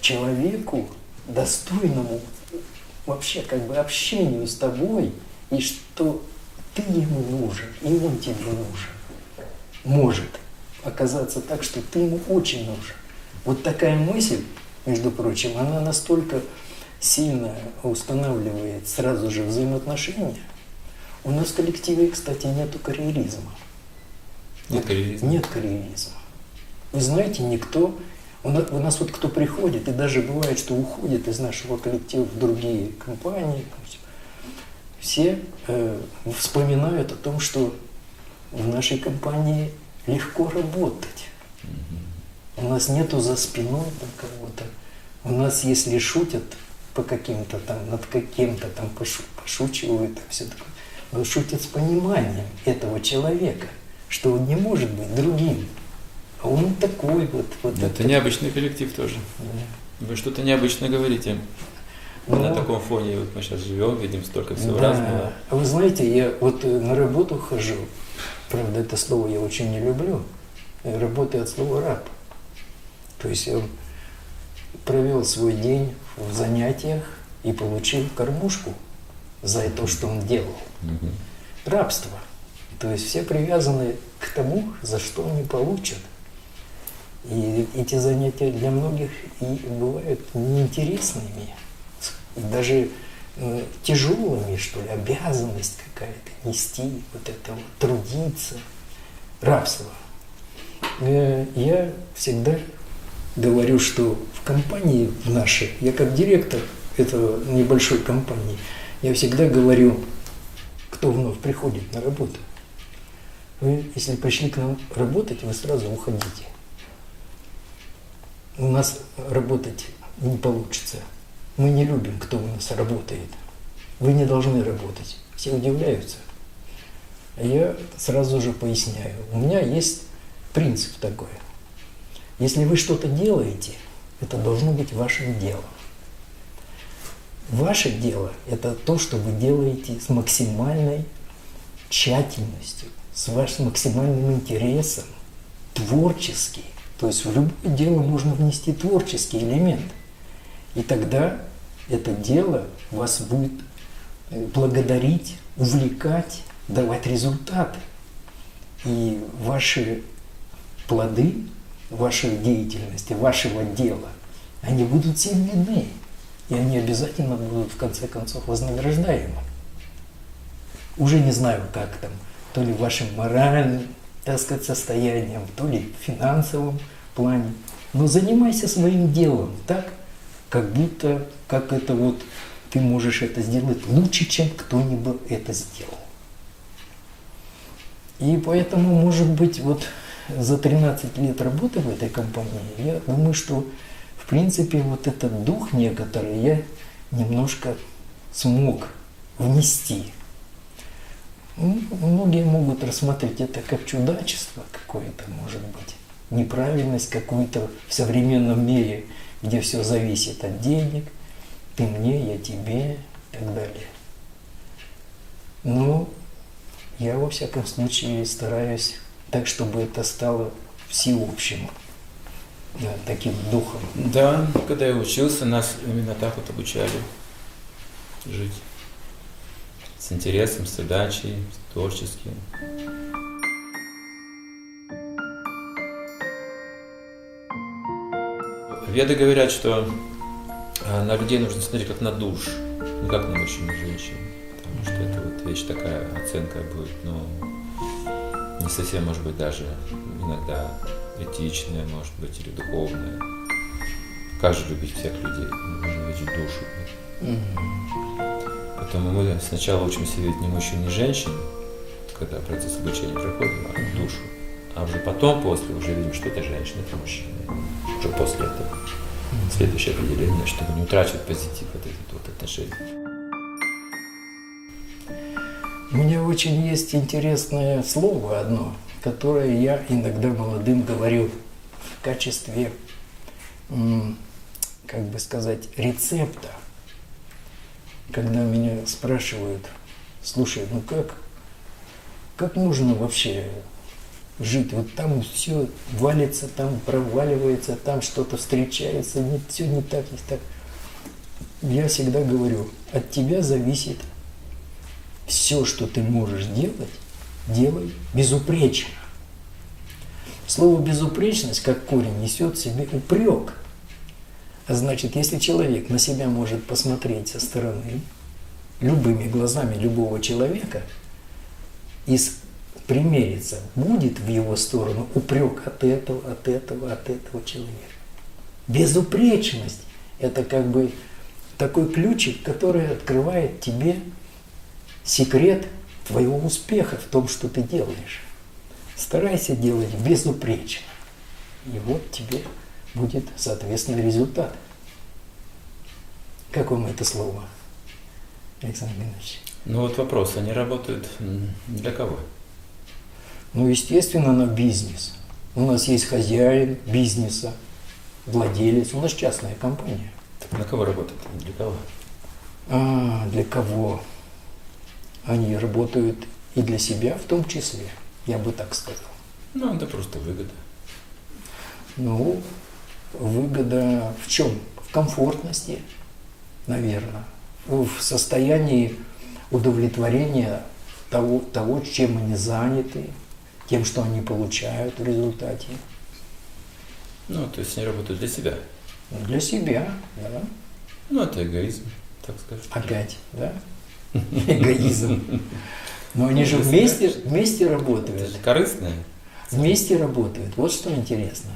человеку, достойному вообще как бы общению с тобой, и что ты ему нужен, и он тебе нужен, может – оказаться так, что ты ему очень нужен. Вот такая мысль, между прочим, она настолько сильно устанавливает сразу же взаимоотношения. У нас в коллективе, кстати, нету карьеризма. Нет карьеризма? Нет карьеризма. Вы знаете, никто... У нас, у нас вот кто приходит, и даже бывает, что уходит из нашего коллектива в другие компании, все э, вспоминают о том, что в нашей компании легко работать. У нас нету за спиной там кого-то. У нас, если шутят по каким-то там, над каким-то там пошу, пошучивают, там все такое, но шутят с пониманием этого человека, что он не может быть другим. А он такой вот. вот это, это необычный коллектив тоже. Да. Вы что-то необычно говорите. Но, на таком фоне вот мы сейчас живем, видим столько всего да. разного. А вы знаете, я вот э, на работу хожу, Правда, это слово я очень не люблю. Работаю от слова раб. То есть я провел свой день в занятиях и получил кормушку за то, что он делал. Рабство. То есть все привязаны к тому, за что они получат. И эти занятия для многих и бывают неинтересными. Даже э, тяжелыми, что ли, обязанность какая-то, нести вот это вот, трудиться, рабство. Э, я всегда говорю, что в компании нашей, я как директор этого небольшой компании, я всегда говорю, кто вновь приходит на работу. Вы, если пришли к нам работать, вы сразу уходите. У нас работать не получится. Мы не любим, кто у нас работает. Вы не должны работать. Все удивляются. А я сразу же поясняю. У меня есть принцип такой. Если вы что-то делаете, это должно быть вашим делом. Ваше дело – это то, что вы делаете с максимальной тщательностью, с вашим максимальным интересом, творчески. То есть в любое дело можно внести творческий элемент. И тогда это дело вас будет э, благодарить, увлекать давать результаты. И ваши плоды вашей деятельности, вашего дела, они будут всем видны. И они обязательно будут в конце концов вознаграждаемы. Уже не знаю, как там, то ли вашим моральным, так сказать, состоянием, то ли в финансовом плане. Но занимайся своим делом так, как будто, как это вот, ты можешь это сделать лучше, чем кто-нибудь это сделал. И поэтому, может быть, вот за 13 лет работы в этой компании, я думаю, что в принципе вот этот дух некоторый я немножко смог внести. Многие могут рассмотреть это как чудачество какое-то, может быть, неправильность какую-то в современном мире, где все зависит от денег, ты мне, я тебе и так далее. Но я во всяком случае стараюсь так, чтобы это стало всеобщим да, таким духом. Да, когда я учился, нас именно так вот обучали жить. С интересом, с удачей, с творческим. Веды говорят, что а, на людей нужно смотреть как на душ, не как на мужчин и женщин. Потому что это вот вещь такая, оценка будет, ну, не совсем, может быть, даже иногда этичная, может быть, или духовная. Как же любить всех людей? Нужно видеть душу. Mm-hmm. Поэтому мы сначала учимся видеть не мужчин, не женщин, когда процесс обучения проходит, а душу. А уже потом, после, уже видим, что это женщина, это мужчина. Уже после этого. Следующее определение, чтобы не утрачивать позитив от этих вот отношений. Меня очень есть интересное слово одно, которое я иногда молодым говорю в качестве, как бы сказать, рецепта. Когда меня спрашивают, слушай, ну как, как нужно вообще жить? Вот там все валится, там проваливается, там что-то встречается, все не так, не так. Я всегда говорю, от тебя зависит все, что ты можешь делать, делай безупречно. Слово безупречность, как корень, несет в себе упрек. А значит, если человек на себя может посмотреть со стороны, любыми глазами любого человека, и примериться, будет в его сторону упрек от этого, от этого, от этого человека. Безупречность – это как бы такой ключик, который открывает тебе секрет твоего успеха в том, что ты делаешь. Старайся делать безупречно. И вот тебе будет, соответственно, результат. Как вам это слово, Александр Ильич? Ну вот вопрос, они работают для кого? Ну, естественно, на бизнес. У нас есть хозяин бизнеса, владелец, у нас частная компания. Так на кого работают? Для кого? А, для кого? Они работают и для себя в том числе, я бы так сказал. Ну, это просто выгода. Ну, выгода в чем? В комфортности, наверное, в состоянии удовлетворения того, того, чем они заняты, тем, что они получают в результате. Ну, то есть они работают для себя. Для себя, да. Ну, это эгоизм, так скажем. Опять, да? Эгоизм. Но они же вместе, вместе работают. Это корыстное. Вместе работают. Вот что интересно.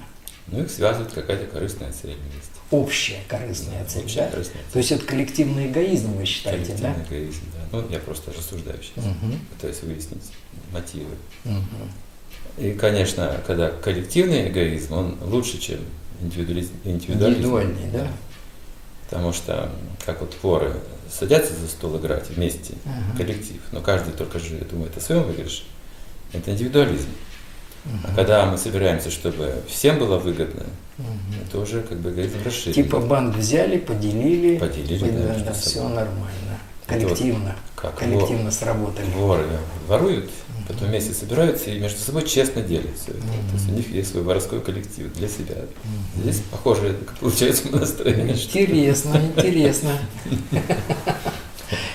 Ну, их связывает какая-то корыстная цель вместе. Общая корыстная цель, Общая да? корыстная цель. То есть это коллективный эгоизм, вы считаете, коллективный да? эгоизм, да. Ну, я просто рассуждаю сейчас, Угу. пытаюсь выяснить мотивы. Угу. И, конечно, когда коллективный эгоизм, он лучше, чем индивидуализм. индивидуализм. Индивидуальный, да? Потому что, как вот воры садятся за стол играть вместе, Ага. коллектив, но каждый только же думает о своем выигрыше, это индивидуализм. А Мгм. когда мы собираемся, чтобы всем было выгодно, Мгм. это уже как бы эгоизм расширен. Типа банк взяли, поделили, Поделили, да, да, что все нормально. Это вот Коллективно. как коллективно сработали. Воры воруют, потом вместе собираются и между собой честно делят все это. То есть у них есть свой воровской коллектив для себя. Здесь похоже получается настроение. Интересно, интересно.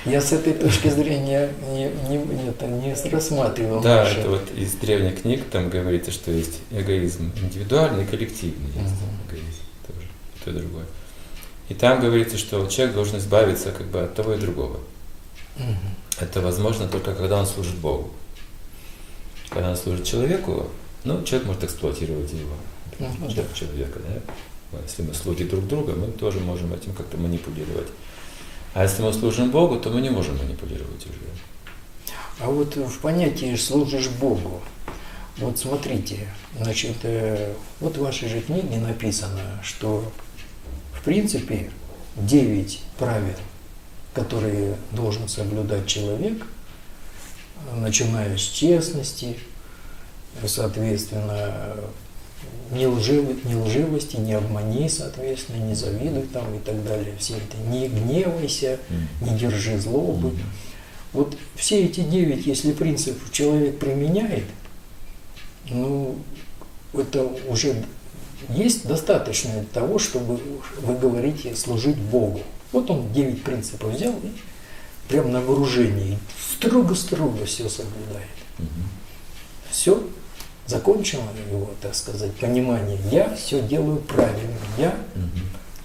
Я с этой точки зрения не, не, не, это не рассматривал. Да, наше. это вот из древних книг там говорится, что есть эгоизм индивидуальный и коллективный. Есть Мгм. эгоизм тоже, и то и другое. И там говорится, что человек должен избавиться как бы от того и другого. Мгм. Это возможно только когда он служит Богу. Когда он служит человеку, ну, человек может эксплуатировать его. Ну, Человек человека, да? Если мы слуги друг друга, мы тоже можем этим как-то манипулировать. А если мы служим Богу, то мы не можем манипулировать уже. А вот в понятии «служишь Богу», вот смотрите, значит, э, вот в вашей же книге написано, что в принципе девять правил, которые должен соблюдать человек, начиная с честности, соответственно, не, лживы- не лживости, не обмани, соответственно, не завидуй там и так далее, все это, не гневайся, не держи злобы. Вот все эти девять, если принцип человек применяет, ну, это уже есть достаточно для того, чтобы вы говорите служить Богу. Вот он девять принципов взял и прям на вооружении строго-строго все соблюдает. Мгм. Все, закончено его, так сказать, понимание. Я все делаю правильно, я Мгм.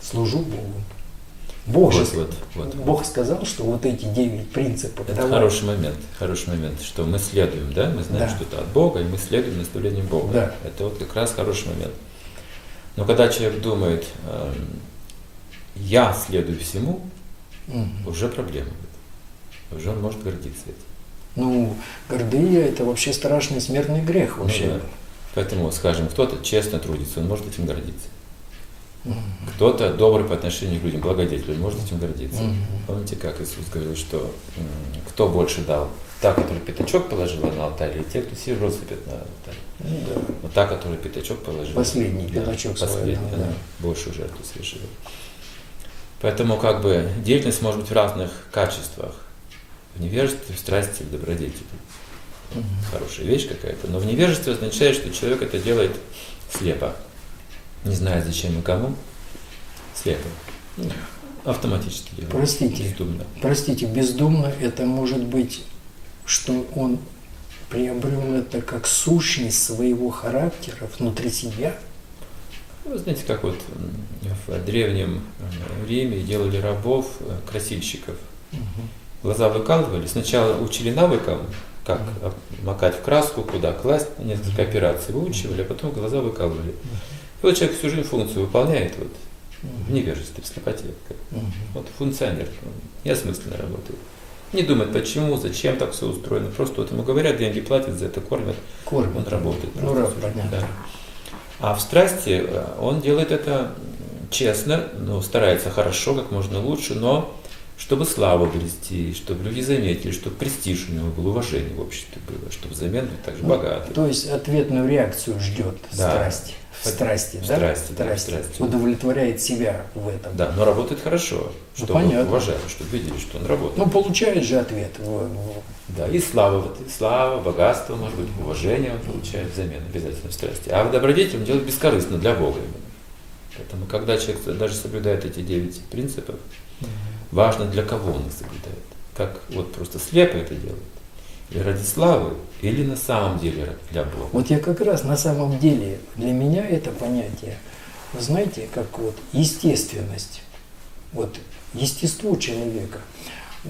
служу Богу. Бог, же, Вот, вот, вот. Бог сказал, что вот эти девять принципов. Это давай. хороший момент, хороший момент, что мы следуем, да, мы знаем, Да. что это от Бога, и мы следуем наставлениям Бога. Да. Это вот как раз хороший момент. Но когда человек думает, эм, я следую всему, Мгм. уже проблема. Он может гордиться этим. Ну, гордыня – это вообще страшный смертный грех Ну вообще. да. Поэтому, скажем, кто-то честно трудится, он может этим гордиться. Мгм. Кто-то добрый по отношению к людям, благодетель, он может этим гордиться. Мгм. Помните, как Иисус говорил, что кто больше дал? Та, которая пятачок положила на алтарь, или те, кто все сыпет на алтарь? Ну да. Но та, которая пятачок положила. Последний пятачок свой, Последний, да, она да. большую жертву совершила. Поэтому как бы деятельность может быть в разных качествах. В невежестве, в страсти, в добродетели. Мгм. Хорошая вещь какая-то. Но в невежестве означает, что человек это делает слепо. Не зная зачем и кому. Слепо. Ну, автоматически делает. Простите. Бездумно. Простите, бездумно это может быть, что он приобрел это как сущность своего характера внутри себя. Вы знаете, как вот в древнем э, Риме делали рабов, э, красильщиков. Глаза выкалывали. Сначала учили навыкам, как макать в краску, куда класть, несколько операций выучивали, а потом глаза выкалывали. И вот человек всю жизнь функцию выполняет вот, в невежестве, в слепоте. как-. Вот функционер, он неосмысленно работает. Не думает, почему, зачем так все устроено. Просто вот ему говорят, деньги платят, за это кормят, Кормит. он работает. Ну, жизнь, понятно. да. А в страсти э, он делает это честно, но старается хорошо, как можно лучше, но чтобы славу обрести, чтобы люди заметили, чтобы престиж у него был, уважение в обществе было, чтобы взамен быть также Ну, богатым. То есть ответную реакцию ждет Да. страсть. В страсти, В да? страсти, да, в страсти. Удовлетворяет себя в этом. Да, но работает хорошо, Ну, чтобы понятно. уважали, чтобы видели, что он работает. Ну, получает же ответ. Да, и слава, вот, и слава, богатство, может быть, уважение он получает взамен обязательно в страсти. А в добродетель он делает бескорыстно для Бога именно. Поэтому, когда человек даже соблюдает эти девять принципов, важно для кого он их соблюдает. Как вот просто слепо это делает. Или ради славы, или на самом деле для Бога. Вот я как раз на самом деле, для меня это понятие, знаете, как вот естественность, вот естество человека.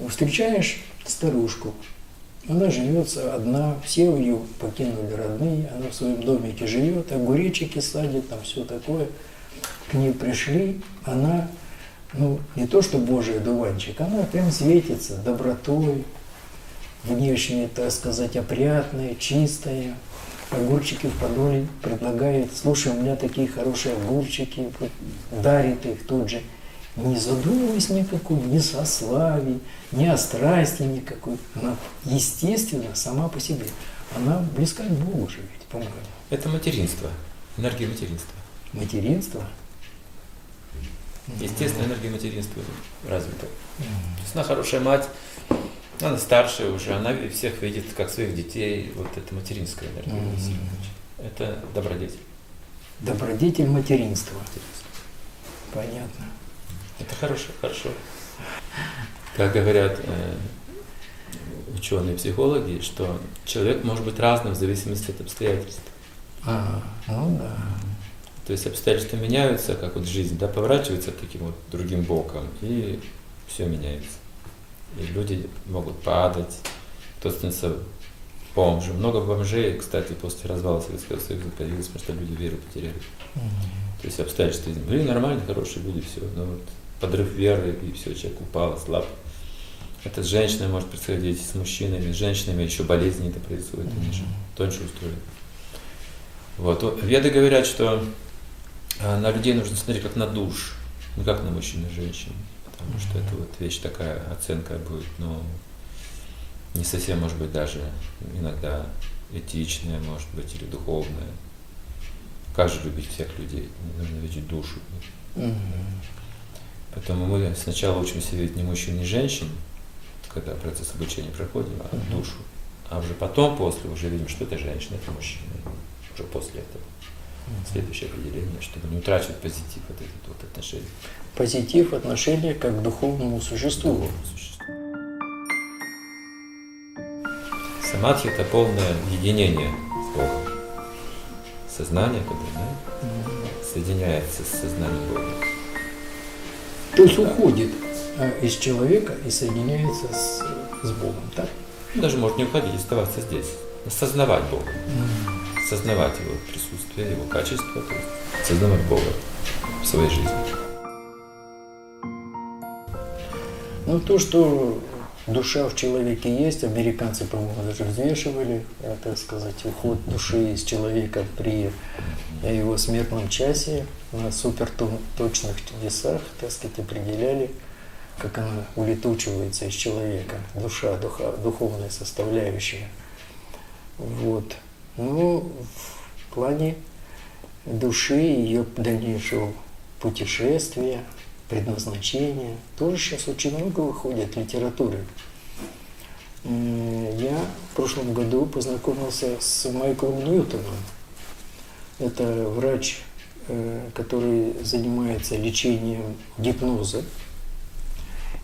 Встречаешь старушку, она живет одна, все ее покинули родные, она в своем домике живет, огуречики садит, там все такое. К ней пришли, она, ну, не то что Божий дуванчик, она прям светится добротой, внешне, так сказать, опрятная, чистая. Огурчики в подоле предлагает, слушай, у меня такие хорошие огурчики, дарит их тут же. Не задумываясь никакой, ни со славе, ни о страсти никакой. Она, естественно, сама по себе. Она близка к Богу же ведь, по-моему. Это материнство, энергия материнства. Материнство. Естественно, энергия материнства развита. То есть она хорошая мать, она старшая уже, она всех видит как своих детей. Вот это материнская энергия. Это добродетель. Добродетель материнства. материнство. Понятно. Это хорошо, хорошо. Как говорят э, ученые-психологи, что человек может быть разным в зависимости от обстоятельств. А, ну да. То есть обстоятельства меняются, как вот жизнь, да, поворачивается таким вот другим боком, и все меняется. И люди могут падать, кто становится бомжем. Много бомжей, кстати, после развала Советского Союза появилось, потому что люди веру потеряли. То есть обстоятельства были нормальные, хорошие люди, все. Но вот подрыв веры, и все, человек упал, слаб. Это с женщиной может происходить, с мужчинами, с женщинами еще болезни это происходит, они же тоньше устроены. Вот. Веды говорят, что на людей нужно смотреть как на душ, не как на мужчин и женщин. Потому что это вот вещь такая, оценка будет, но не совсем, может быть, даже иногда этичная, может быть, или духовная. Как же любить всех людей? Нужно видеть душу. Поэтому мы сначала учимся видеть не мужчин, не женщин, когда процесс обучения проходит, а душу. А уже потом, после, уже видим, что это женщина, это мужчина. Уже после этого. Следующее определение, чтобы не утрачивать позитив от этого вот отношения. Позитив отношения как к духовному существу. Духовному существу. Самадхи – это полное единение с Богом. Сознание, которое да, соединяется с сознанием Бога. То есть уходит а, из человека и соединяется с, с Богом, так? Даже может не уходить, оставаться здесь. Осознавать Бога. Осознавать Его присутствие, Его качество, то есть осознавать Бога в своей жизни. Ну, то, что душа в человеке есть, американцы, по-моему, даже взвешивали, э, так сказать, уход души из человека при его смертном часе на суперточных чудесах, так сказать, определяли, как она улетучивается из человека, душа, духа, духовная составляющая. Вот. Ну, в плане души, ее дальнейшего путешествия, предназначения, тоже сейчас очень много выходит литературы. Я в прошлом году познакомился с Майклом Ньютоном. Это врач, э, который занимается лечением гипноза.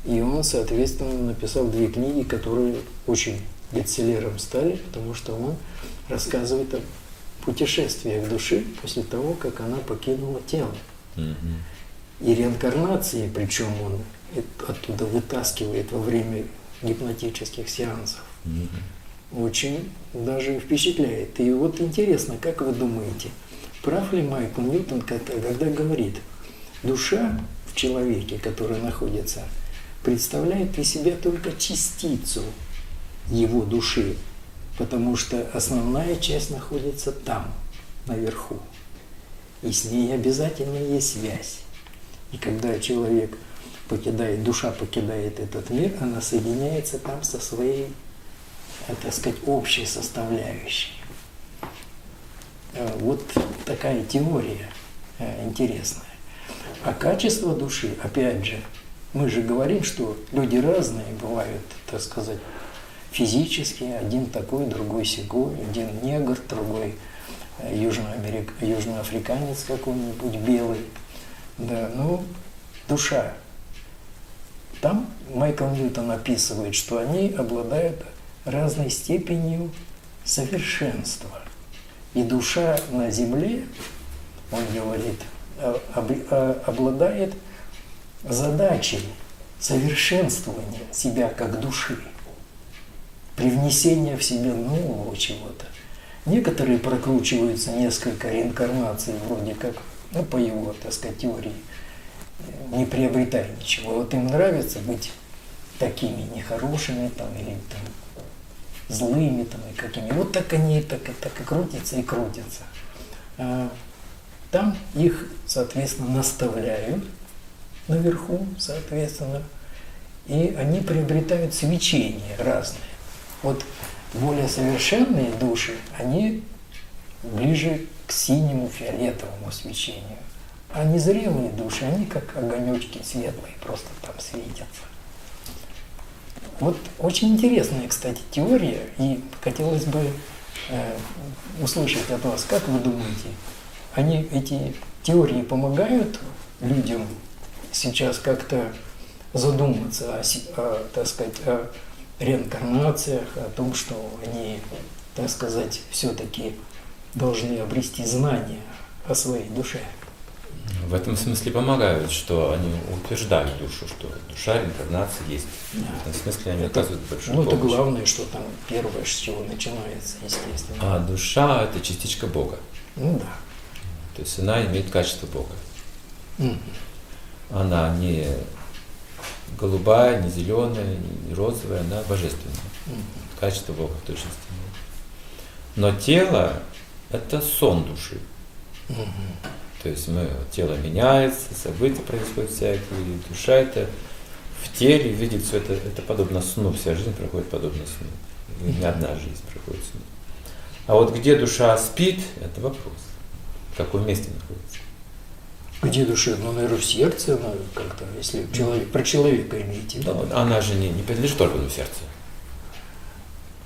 И он, соответственно, написал две книги, которые очень бестселлером стали, потому что он рассказывает о путешествиях души после того, как она покинула тело. И реинкарнации, причем он оттуда вытаскивает во время гипнотических сеансов. Очень даже впечатляет. И вот интересно, как вы думаете, прав ли Майкл Ньютон, когда говорит, душа в человеке, которая находится, представляет из себя только частицу его души, потому что основная часть находится там, наверху. И с ней обязательно есть связь. И когда человек покидает, душа покидает этот мир, она соединяется там со своей, так сказать, общей составляющей. Э, вот такая теория э, интересная. А качество души, опять же, мы же говорим, что люди разные бывают, так сказать, физически, один такой, другой сякой, один негр, другой южноамерик... южноафриканец какой-нибудь белый. Да, ну, душа. Там Майкл Ньютон описывает, что они обладают разной степенью совершенства. И душа на земле, он говорит, обладает задачей совершенствования себя как души, привнесения в себя нового чего-то. Некоторые прокручиваются несколько реинкарнаций, вроде как ну, по его, так сказать, теории, не приобретая ничего. Вот им нравится быть такими нехорошими там, или там, злыми там, и какими. Вот так они так, так и крутятся и крутятся. А там их, соответственно, наставляют наверху, соответственно, и они приобретают свечения разные. Вот более совершенные души, они ближе к синему фиолетовому свечению. А незрелые души, они как огонечки светлые, просто там светятся. Вот очень интересная, кстати, теория, и хотелось бы э, услышать от вас, как вы думаете, они, эти теории помогают людям сейчас как-то задуматься о, о, так сказать, о реинкарнациях, о том, что они, так сказать, все-таки должны обрести знания о своей душе. В этом смысле помогают, что они утверждают душу, что душа, реинкарнация есть. Да. В этом смысле они оказывают большую Ну, это помощь. главное, что там первое, с чего начинается, естественно. А душа – это частичка Бога. Ну да. То есть она имеет качество Бога. Мгм. Она не голубая, не зеленая, не розовая, она божественная. Качество Бога в точности. Но тело – это сон души. То есть мы, тело меняется, события происходят всякие, душа это в теле видит все это, это подобно сну, вся жизнь проходит подобно сну. Не одна жизнь проходит сну. А вот где душа спит, это вопрос. В каком месте находится. Где душа? Ну, наверное, в сердце, она как-то, если человек, про человека имеете. в виду. Но она же не, не принадлежит органу сердца.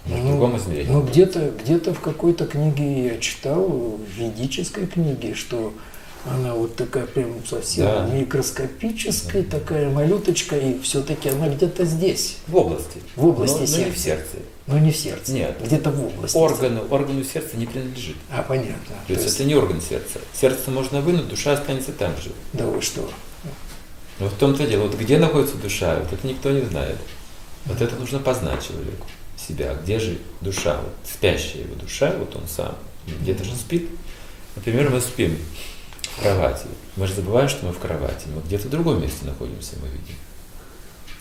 Она в Ну, другом измерении. Ну, где-то где в какой-то книге я читал, в ведической книге, что она вот такая прям совсем Да. микроскопическая, такая малюточка, и все-таки она где-то здесь, в области. в области но, но не сердца. в сердце. но не в сердце, Нет. где-то в области. Органу, органу сердца не принадлежит. А, понятно. То есть это не орган сердца. Сердце можно вынуть, душа останется там же. Да вы что? Но в том-то дело, вот где находится душа, вот это никто не знает. Вот это нужно познать человеку, себя. Где же душа, вот спящая его душа, вот он сам, где-то же спит. Например, мы спим в кровати. Мы же забываем, что мы в кровати. Мы где-то в другом месте находимся, мы видим.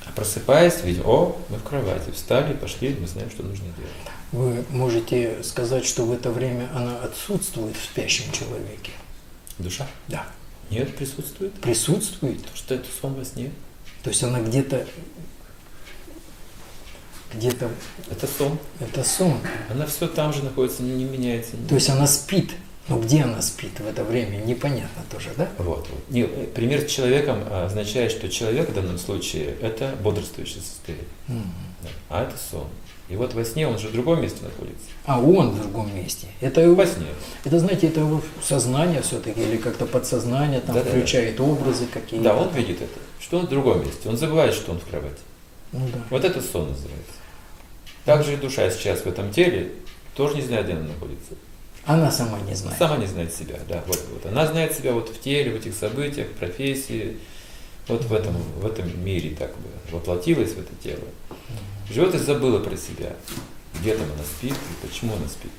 А просыпаясь, видим, о, мы в кровати, встали, пошли, мы знаем, что нужно делать. Вы можете сказать, что в это время она отсутствует в спящем человеке? Душа? Да. Нет, присутствует. Присутствует? Потому что это сон во сне. То есть она где-то, где-то, Это сон. это сон. Она все там же находится, не, не меняется. То есть она спит. Но где она спит в это время, непонятно тоже, да? Вот. Не, э, пример с человеком а, означает, что человек в данном случае это бодрствующее состояние, да, а это сон. И вот во сне он же в другом месте находится. А он в другом месте. Это его, Во сне. это знаете, это его сознание все-таки, или как-то подсознание там Да-да-да. включает образы какие-то. Да, он видит это, что он в другом месте. Он забывает, что он в кровати. Ну да. Вот это сон называется. Также и душа сейчас в этом теле тоже не знает, где она находится. Она сама не знает. Сама не знает себя, да, вот, вот. Она знает себя вот в теле, в этих событиях, в профессии, вот в этом, в этом мире так бы воплотилась в это тело. Живет и забыла про себя. Где там она спит и почему она спит.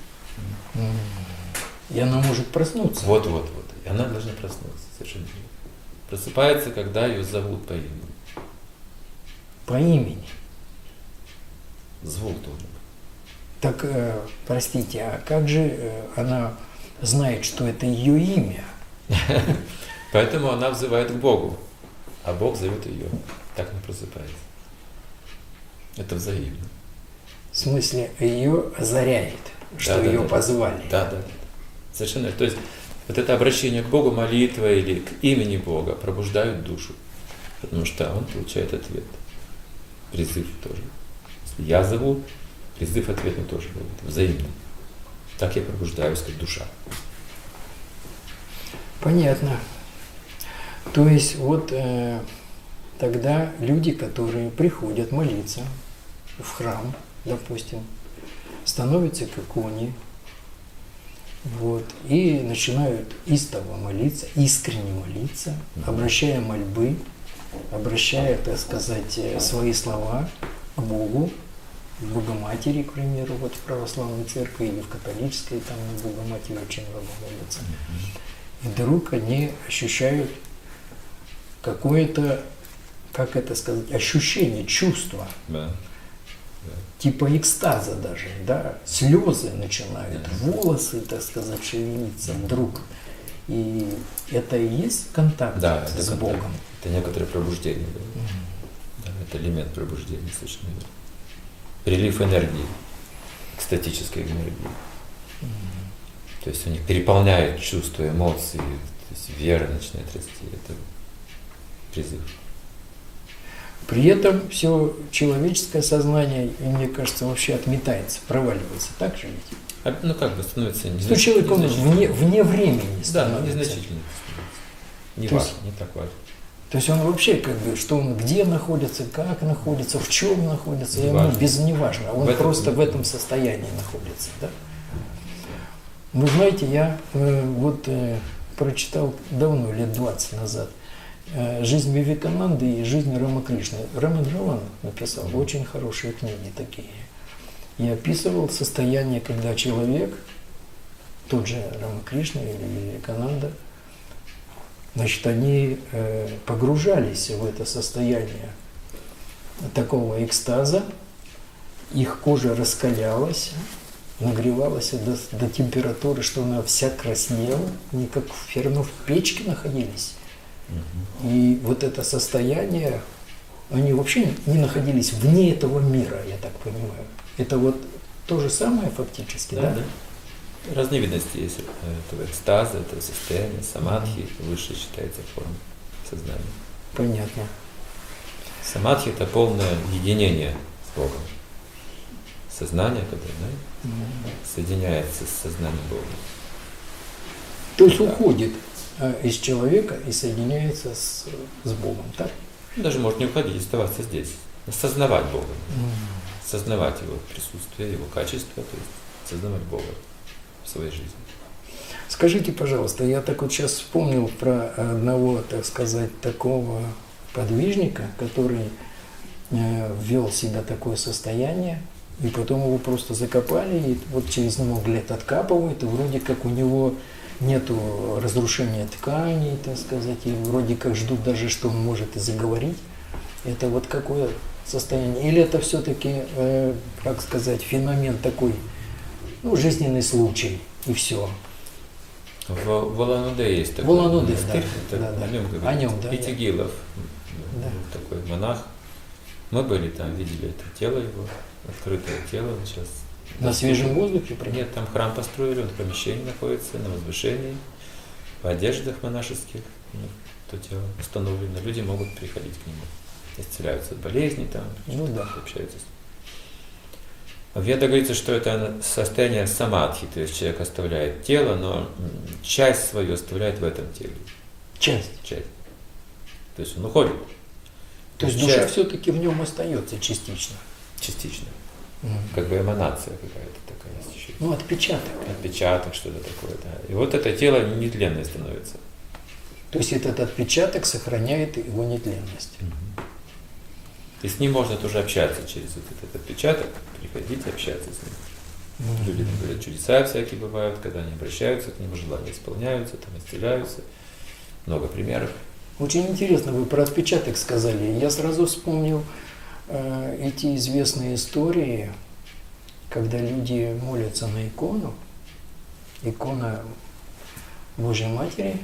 И она может проснуться. Вот, вот, вот. И она должна проснуться, совершенно верно. Просыпается, когда ее зовут по имени. По имени. Звук должен. Так, э, простите, а как же э, она знает, что это ее имя? Поэтому она взывает к Богу, а Бог зовет ее. Так она просыпается. Это взаимно. В смысле, ее озаряет, что Да, ее да. позвали. Да, да, да. Совершенно. То есть вот это обращение к Богу, молитва или к имени Бога пробуждают душу. Потому что он получает ответ. Призыв тоже. Я зову, призыв ответный тоже будет. Взаимно. Так я пробуждаюсь как душа. Понятно. То есть вот э, тогда люди, которые приходят молиться в храм, допустим, становятся к иконе, вот, и начинают истово молиться, искренне молиться, обращая мольбы, обращая, так сказать, э, свои слова к Богу, Богоматери, к примеру, вот в православной церкви или в католической, там на Богоматери очень много молятся. И вдруг они ощущают какое-то, как это сказать, ощущение, чувство, Да. типа экстаза даже, да, слезы начинают, волосы, так сказать, шевелиться вдруг. И это и есть контакт Да, это с контакт. Богом. Это некоторое пробуждение. Да. Да, это элемент пробуждения, совершенно верно. Прилив энергии, экстатической энергии. То есть у них переполняет чувства, эмоции, то есть вера начинает расти. Это призыв. При этом все человеческое сознание, мне кажется, вообще отметается, проваливается. Так же ведь? А, ну как бы становится Что незнач- человек он незначительным. вне, вне времени Да, но становится. незначительно становится. Не важно, не так важно. То есть он вообще как бы, что он где находится, как находится, в чем находится, ему Неважно. без неважно. Он В этом- просто в этом состоянии находится. Да? Вы знаете, я э, вот э, прочитал давно, лет 20 назад, э, «Жизнь Вивекананды» и «Жизнь Рамакришны». Раман Раван написал очень хорошие книги такие. И описывал состояние, когда человек, тот же Рамакришна или Вивекананда, значит, они э, погружались в это состояние такого экстаза, их кожа раскалялась, нагревалась до, до температуры, что она вся краснела, они как в, равно в печке находились. И вот это состояние, они вообще не находились вне этого мира, я так понимаю. Это вот то же самое фактически, да? Да, да. Разновидности есть э, этого экстаза, этого состояния, самадхи, высшая считается форма сознания. Понятно. Самадхи – это полное единение с Богом. Сознание, которое да, соединяется с сознанием Бога. То есть уходит э, из человека и соединяется с, с Богом, так? Даже может не уходить, оставаться здесь. Осознавать Бога. Сознавать Его присутствие, Его качество, то есть сознавать Бога в своей жизни. Скажите, пожалуйста, я так вот сейчас вспомнил про одного, так сказать, такого подвижника, который э, ввел в себя такое состояние, и потом его просто закопали, и вот через много лет откапывают, и вроде как у него нету разрушения тканей, так сказать, и вроде как ждут даже, что он может и заговорить. Это вот какое состояние? Или это все-таки, э, как сказать, феномен такой, ну, жизненный случай, и все. В в Улан-Удэ есть такой Улан-Удэ, монастырь, да, это да, о нем говорит О нем, да, Итигилов, Да. такой монах. Мы были там, видели это тело его, открытое тело, он сейчас На свежем воздухе принят? Нет, там храм построили, он в помещении находится, на возвышении, в одеждах монашеских, ну, то тело установлено. Люди могут приходить к нему, исцеляются от болезней там, Ну да. общаются. с ним. В Веда говорится, что это состояние самадхи, то есть человек оставляет тело, но часть свою оставляет в этом теле. Часть. Часть. То есть он уходит То есть Часть. душа все-таки в нем остается частично. частично. Мгм. Как бы эманация какая-то такая есть еще. Ну, отпечаток. Отпечаток, что-то такое, да. И вот это тело нетленное становится. То есть этот отпечаток сохраняет его нетленность. И с ним можно тоже общаться через вот этот отпечаток, приходить общаться с ним. Люди там говорят, чудеса всякие бывают, когда они обращаются к нему, желания исполняются, там исцеляются. Много примеров. Очень интересно, вы про отпечаток сказали. Я сразу вспомнил э, эти известные истории, когда люди молятся на икону, икона Божьей Матери,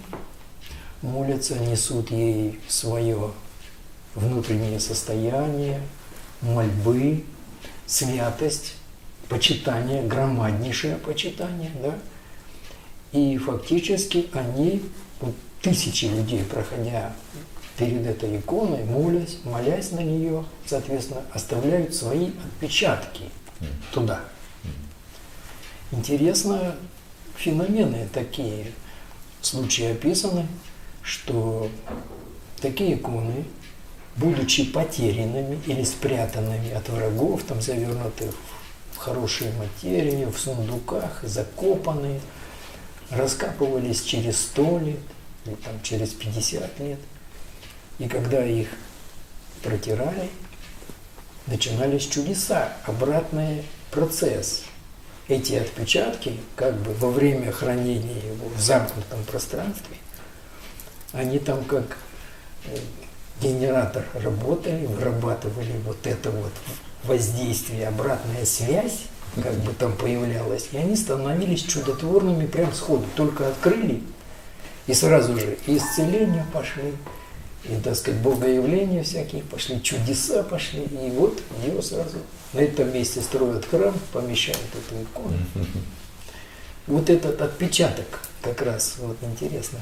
молятся, несут ей свое внутреннее состояние, мольбы, святость, почитание, громаднейшее почитание, да, и фактически они, вот тысячи людей, проходя перед этой иконой, молясь, молясь на нее, соответственно, оставляют свои отпечатки туда. Интересно, феномены такие случаи описаны, что такие иконы, будучи потерянными или спрятанными от врагов, там завернуты в хорошие материи, в сундуках, закопанные, раскапывались через 100 лет или там через 50 лет. И когда их протирали, начинались чудеса, обратный процесс. Эти отпечатки, как бы во время хранения его в замкнутом пространстве, они там как э, генератор работали, вырабатывали вот это вот воздействие, обратная связь, как бы там появлялась, и они становились чудотворными прям сходу. Только открыли, и сразу же и исцеления пошли, и, так сказать, богоявления всякие пошли, чудеса пошли, и вот его сразу на этом месте строят храм, помещают эту икону. Вот этот отпечаток как раз, вот интересно,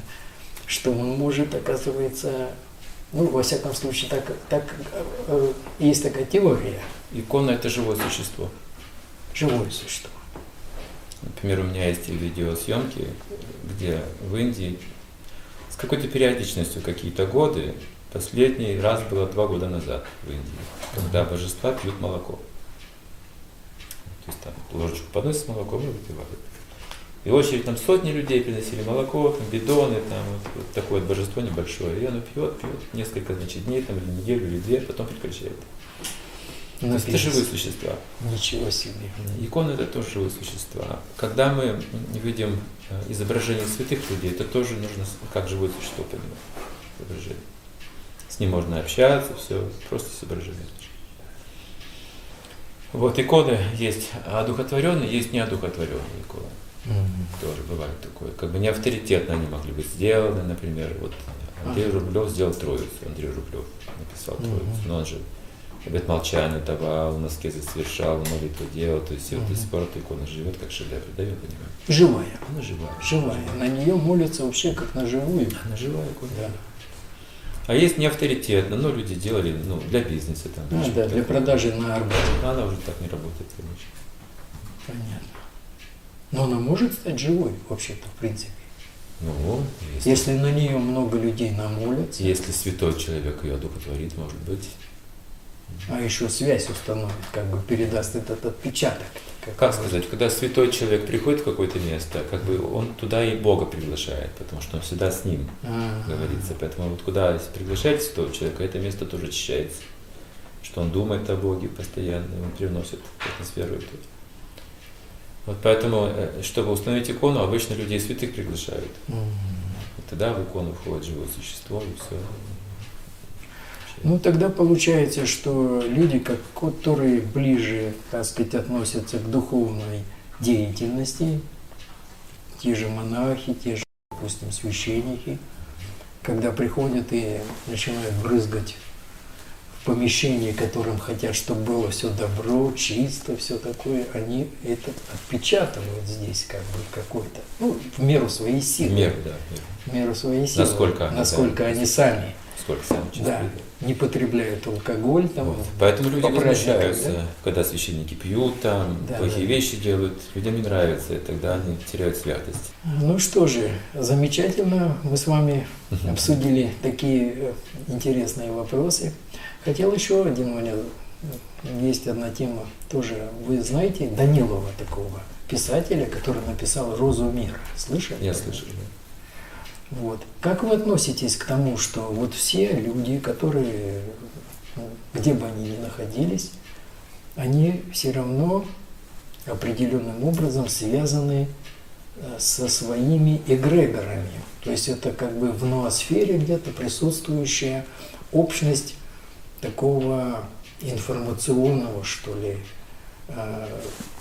что он может, оказывается, ну, во всяком случае, так, так э, есть такая теория, Икона – это живое существо. живое существо. Например, у меня есть видеосъемки, где в Индии с какой-то периодичностью какие-то годы Последний раз было два года назад в Индии, когда божества пьют молоко. То есть там ложечку подносят с молоком и выпивают. И очередь там сотни людей приносили молоко, там бидоны, там вот, вот такое божество небольшое. И оно пьет, пьет несколько значит, дней, там, или неделю, или две, потом прекращает. Есть это живые существа. Ничего себе. Иконы это тоже живые существа. Когда мы видим э, изображение святых людей, это тоже нужно как живое существо понимать. Изображение. С ним можно общаться, все, просто с изображением. Вот иконы есть одухотворенные, есть неодухотворенные иконы. Мгм. Тоже бывает такое. Как бы не авторитетно они могли быть сделаны, например, вот Андрей Рублев сделал Троицу, Андрей Рублев написал. Троицу, но он же обет молчания давал, носки совершал, молитву делал, то есть и вот до сих пор эта икона живет как шедевр, да, я понимаю? Живая. Она живая. Живая. На нее молятся вообще как на живую. Она живая икона. Да. А есть не авторитетно, но люди делали ну, для бизнеса там. Чтобы да, для продажи на Арбате. А Она уже так не работает, конечно. Понятно. Но она может стать живой, вообще-то, в принципе. Ну, если, Если на нее много людей намолятся, если святой человек ее одухотворит, может быть. а еще связь установит, как бы передаст этот отпечаток. Как сказать, когда святой человек приходит в какое-то место, как бы он туда и Бога приглашает, потому что он всегда с ним А, говорится. Поэтому вот куда если приглашаете святого человека, это место тоже очищается. Что он думает о Боге постоянно, он привносит атмосферу эту. Вот поэтому, э, чтобы установить икону, обычно людей святых приглашают. И тогда в икону входит живое существо, и все. Ну, тогда получается, что люди, которые ближе, так сказать, относятся к духовной деятельности, те же монахи, те же, допустим, священники, когда приходят и начинают брызгать помещении, которым хотят, чтобы было все добро, чисто, все такое, они это отпечатывают здесь как бы какой-то, ну, в меру своей силы. Мер, да, мер. В меру своей силы. Насколько они, насколько да. они сами Сколько сами да, не потребляют алкоголь там. Вот. Поэтому люди возмущаются, да? когда священники пьют, там, Да, плохие да. вещи делают. Людям не нравится, и тогда они теряют святость. Ну что же, замечательно. Мы с вами обсудили такие интересные вопросы. Хотел еще один у меня, есть одна тема тоже. Вы знаете Данилова такого писателя, который написал «Розу мира». Слышали? Я слышал. да. Вот. Как вы относитесь к тому, что вот все люди, которые, ну, где бы они ни находились, они все равно определенным образом связаны э, со своими эгрегорами. То есть это как бы в ноосфере где-то присутствующая общность такого информационного, что ли, э,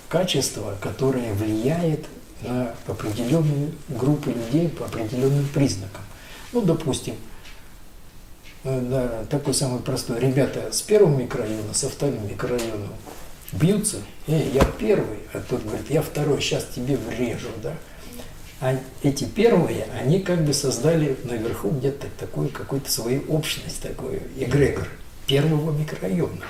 качества, которое влияет на определенную группу людей по определенным признакам. Ну, допустим, э, да, такой самый простой. Ребята с первого микрорайона, со вторым микрорайоном бьются. Эй, я первый, а тот говорит, я второй, сейчас тебе врежу, да. А эти первые, они как бы создали наверху где-то такую какую-то свою общность, такой эгрегор первого микрорайона.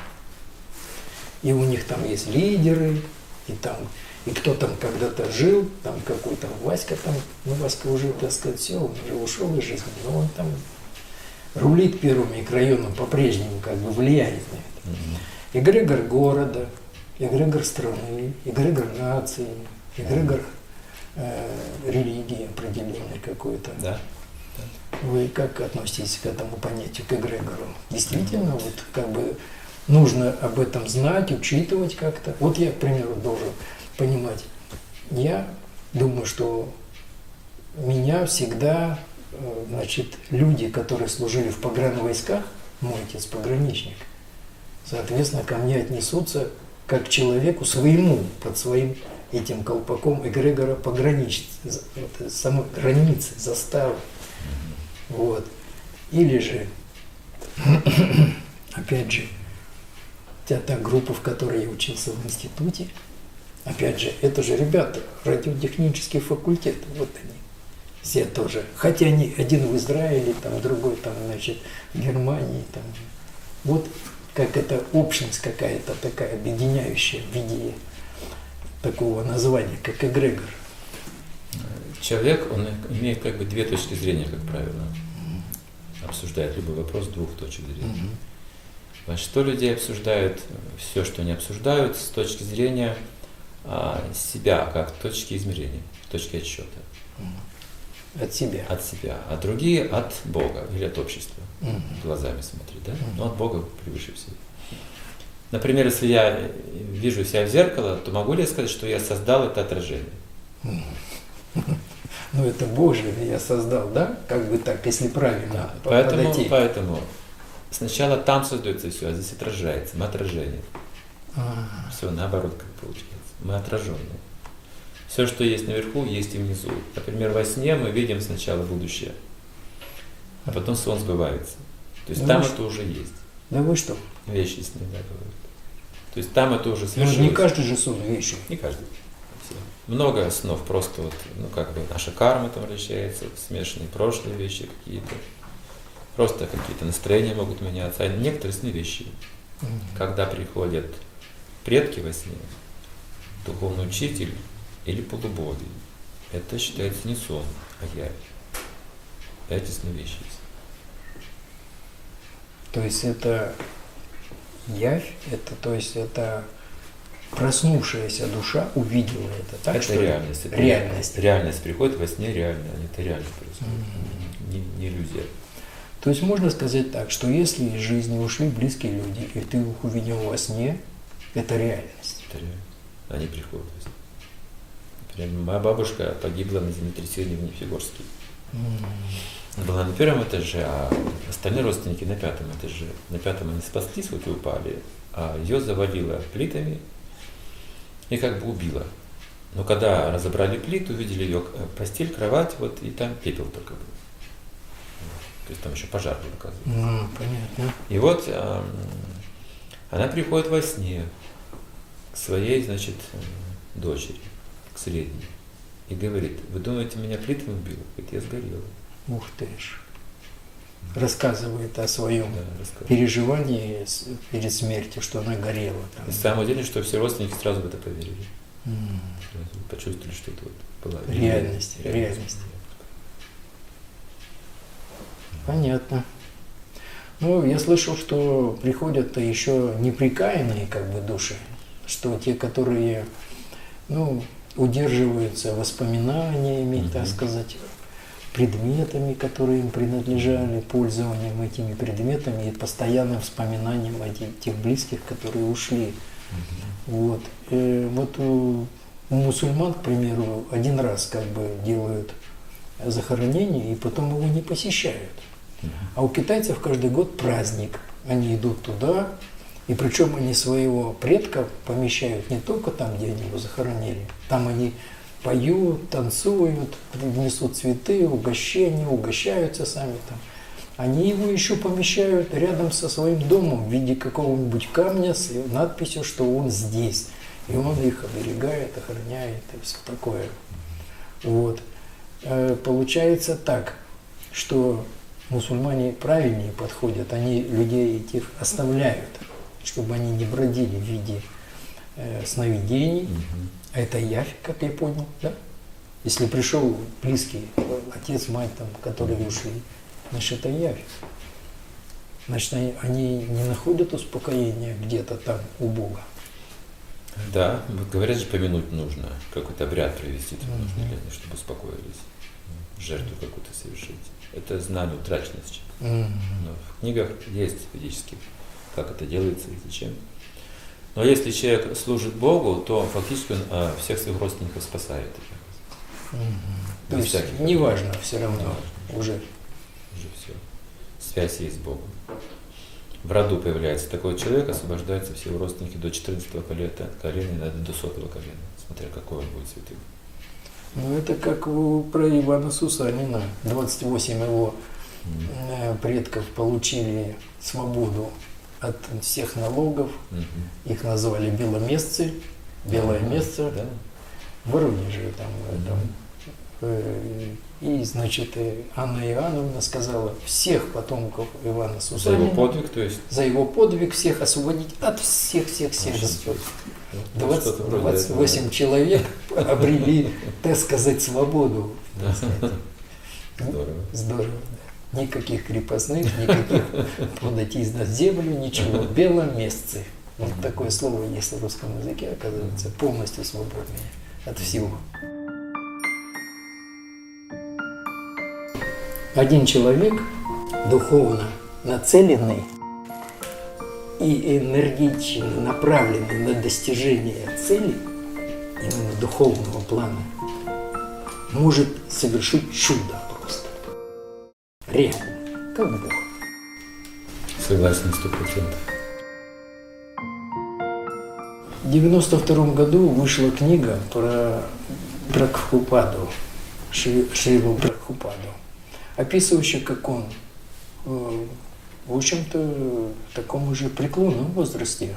И у них там есть лидеры, и там, и кто там когда-то жил, там какой-то Васька там, ну Васька уже, так сказать, все, он уже ушел из жизни, но он там рулит первым микрорайоном по-прежнему, как бы влияет на это. Мгм. Эгрегор города, эгрегор страны, эгрегор нации, эгрегор э, религии определенной какой-то. Да. Вы как относитесь к этому понятию, к эгрегору? Действительно, вот как бы нужно об этом знать, учитывать как-то. Вот я, к примеру, должен понимать. Я думаю, что меня всегда, э, значит, люди, которые служили в погранвойсках, мой отец пограничник, соответственно, ко мне отнесутся как к человеку своему, под своим этим колпаком эгрегора пограничить, самой границы, заставы. Вот. Или же, опять же, вся та группа, в которой я учился в институте, опять же, это же ребята, радиотехнический факультет, вот они, все тоже. Хотя они один в Израиле, там другой там, значит, в Германии, там. Вот как это общность какая-то такая объединяющая в виде такого названия, как эгрегор. Человек, он имеет как бы две точки зрения, как правило. обсуждает любой вопрос двух точек зрения. Большинство людей обсуждают все, что они обсуждают с точки зрения а, себя, как точки измерения, точки отсчета От себя. от себя, а другие от Бога или от общества. Мгм. Глазами смотреть, да? Мгм. Но от Бога превыше всего. Например, если я вижу себя в зеркало, то могу ли я сказать, что я создал это отражение? Ну это Боже я создал, да? Как бы так, если правильно Да. по- Поэтому, подойти. поэтому сначала там создается все, а здесь отражается. Мы отражение. А, Все наоборот, как получается. Мы отраженные. Все, что есть наверху, есть и внизу. Например, во сне мы видим сначала будущее, а потом сон сбывается. То есть Ну, там что- это уже есть. Да вы что? Вещи сны, да, бывают. То есть там это уже Ну, свершилось. не каждый же сон вещи. Не каждый. Много снов, просто вот, ну как бы наша карма там вращается, смешанные прошлые вещи какие-то. Просто какие-то настроения могут меняться. А некоторые сны вещи. Мгм. Когда приходят предки во сне, духовный учитель или полубоги, это считается не сон, а явь. Эти сны вещи. То есть это явь, это то есть это проснувшаяся душа увидела это, так это что реальность. Это Реальность. Реальность приходит во сне реально, а это реально происходит. Не, не иллюзия. То есть можно сказать так, что если из жизни ушли близкие люди, и ты их увидел во сне, это реальность. Это реально. Они приходят. во сне. Например, моя бабушка погибла на землетрясении в Нефигорске. Была на первом этаже, а остальные родственники на пятом этаже. На пятом они спаслись, вот и упали, а ее завалило плитами и как бы убило. Но когда разобрали плиту, увидели ее э, постель, кровать, вот и там пепел только был. То есть там еще пожар был, оказывается. Ну, понятно. И вот эм, она приходит во сне к своей, значит, э, дочери, к средней, и говорит, вы думаете, меня плитами убило? Говорит, я сгорела. Ух ты ж. Рассказывает о своем Да, рассказывает. переживании перед смертью, что она горела. там. И самое удивительное, что все родственники сразу в это поверили. М. Сразу почувствовали, что это вот была Реальность, реальность. Понятно. Ну, я слышал, что приходят еще неприкаянные как бы души, что те, которые, ну, удерживаются воспоминаниями, Мгм. так сказать, предметами, которые им принадлежали, пользованием этими предметами и постоянным вспоминанием о те- тех близких, которые ушли. Вот. Э, вот у, у мусульман, к примеру, один раз как бы делают захоронение и потом его не посещают. А у китайцев каждый год праздник. Они идут туда, и причем они своего предка помещают не только там, где они его захоронили, там они поют, танцуют, несут цветы, угощения, угощаются сами там. Они его еще помещают рядом со своим домом в виде какого-нибудь камня с надписью, что он здесь. И он их оберегает, охраняет и все такое. Вот. Э, Получается так, что мусульмане правильнее подходят, они людей этих оставляют, чтобы они не бродили в виде э, сновидений. А это явь, как я понял, да? Если пришел близкий, отец, мать, там, которые ушли, значит, это явь. Значит, они, они не находят успокоения где-то там у Бога. Да, говорят же, помянуть нужно, какой-то обряд провести там Мгм. нужно, для- чтобы успокоились, жертву какую-то совершить. Это знание сейчас. Мгм. Но в книгах есть ведических, как это делается и зачем. Но если человек служит Богу, то фактически он а, всех своих родственников спасает. Мгм. То есть всяких неважно все равно Неважно. уже. Уже все. Связь есть с Богом. В роду появляется такой человек, освобождаются все его родственники до 14 колена, колена до сотого колена, смотря какой он будет святым. Ну, это как у, про Ивана Сусанина. 28 его э, предков получили свободу от всех налогов. Мгм. Их назвали беломесцы. Белое Да, место Да. в Воронеже. Там, э, там, э, и, значит, э, Анна Иоанновна сказала всех потомков Ивана За его Сусанина подвиг, то есть. за его подвиг всех освободить от всех-всех-всех Ага. Господь. ну, 20 что-то вроде 28 этого, человек обрели, так сказать, свободу. да. Ну, Здорово. Здорово. Никаких крепостных, никаких подати на землю, ничего. Беломестцы. Вот такое слово есть в русском языке, оказывается, полностью свободные от всего. Один человек, духовно нацеленный и энергично направленный на достижение цели, именно духовного плана, может совершить чудо Реально, как Бог. Согласен, сто процентов. В 92 году вышла книга про Прабхупаду, Шри, Шрилу Прабхупаду, описывающая, как он, э, в общем-то, в таком уже преклонном возрасте,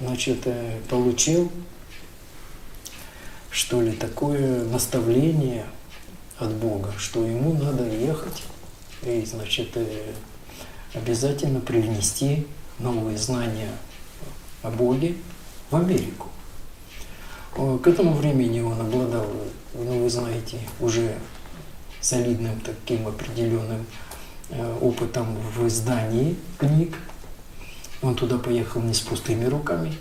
значит, э, получил, что ли, такое наставление от Бога, что ему надо ехать и, значит, э, обязательно привнести новые знания о Боге в Америку. К этому времени он обладал, ну вы знаете, уже солидным таким определенным э, опытом в издании книг. Он туда поехал не с пустыми руками,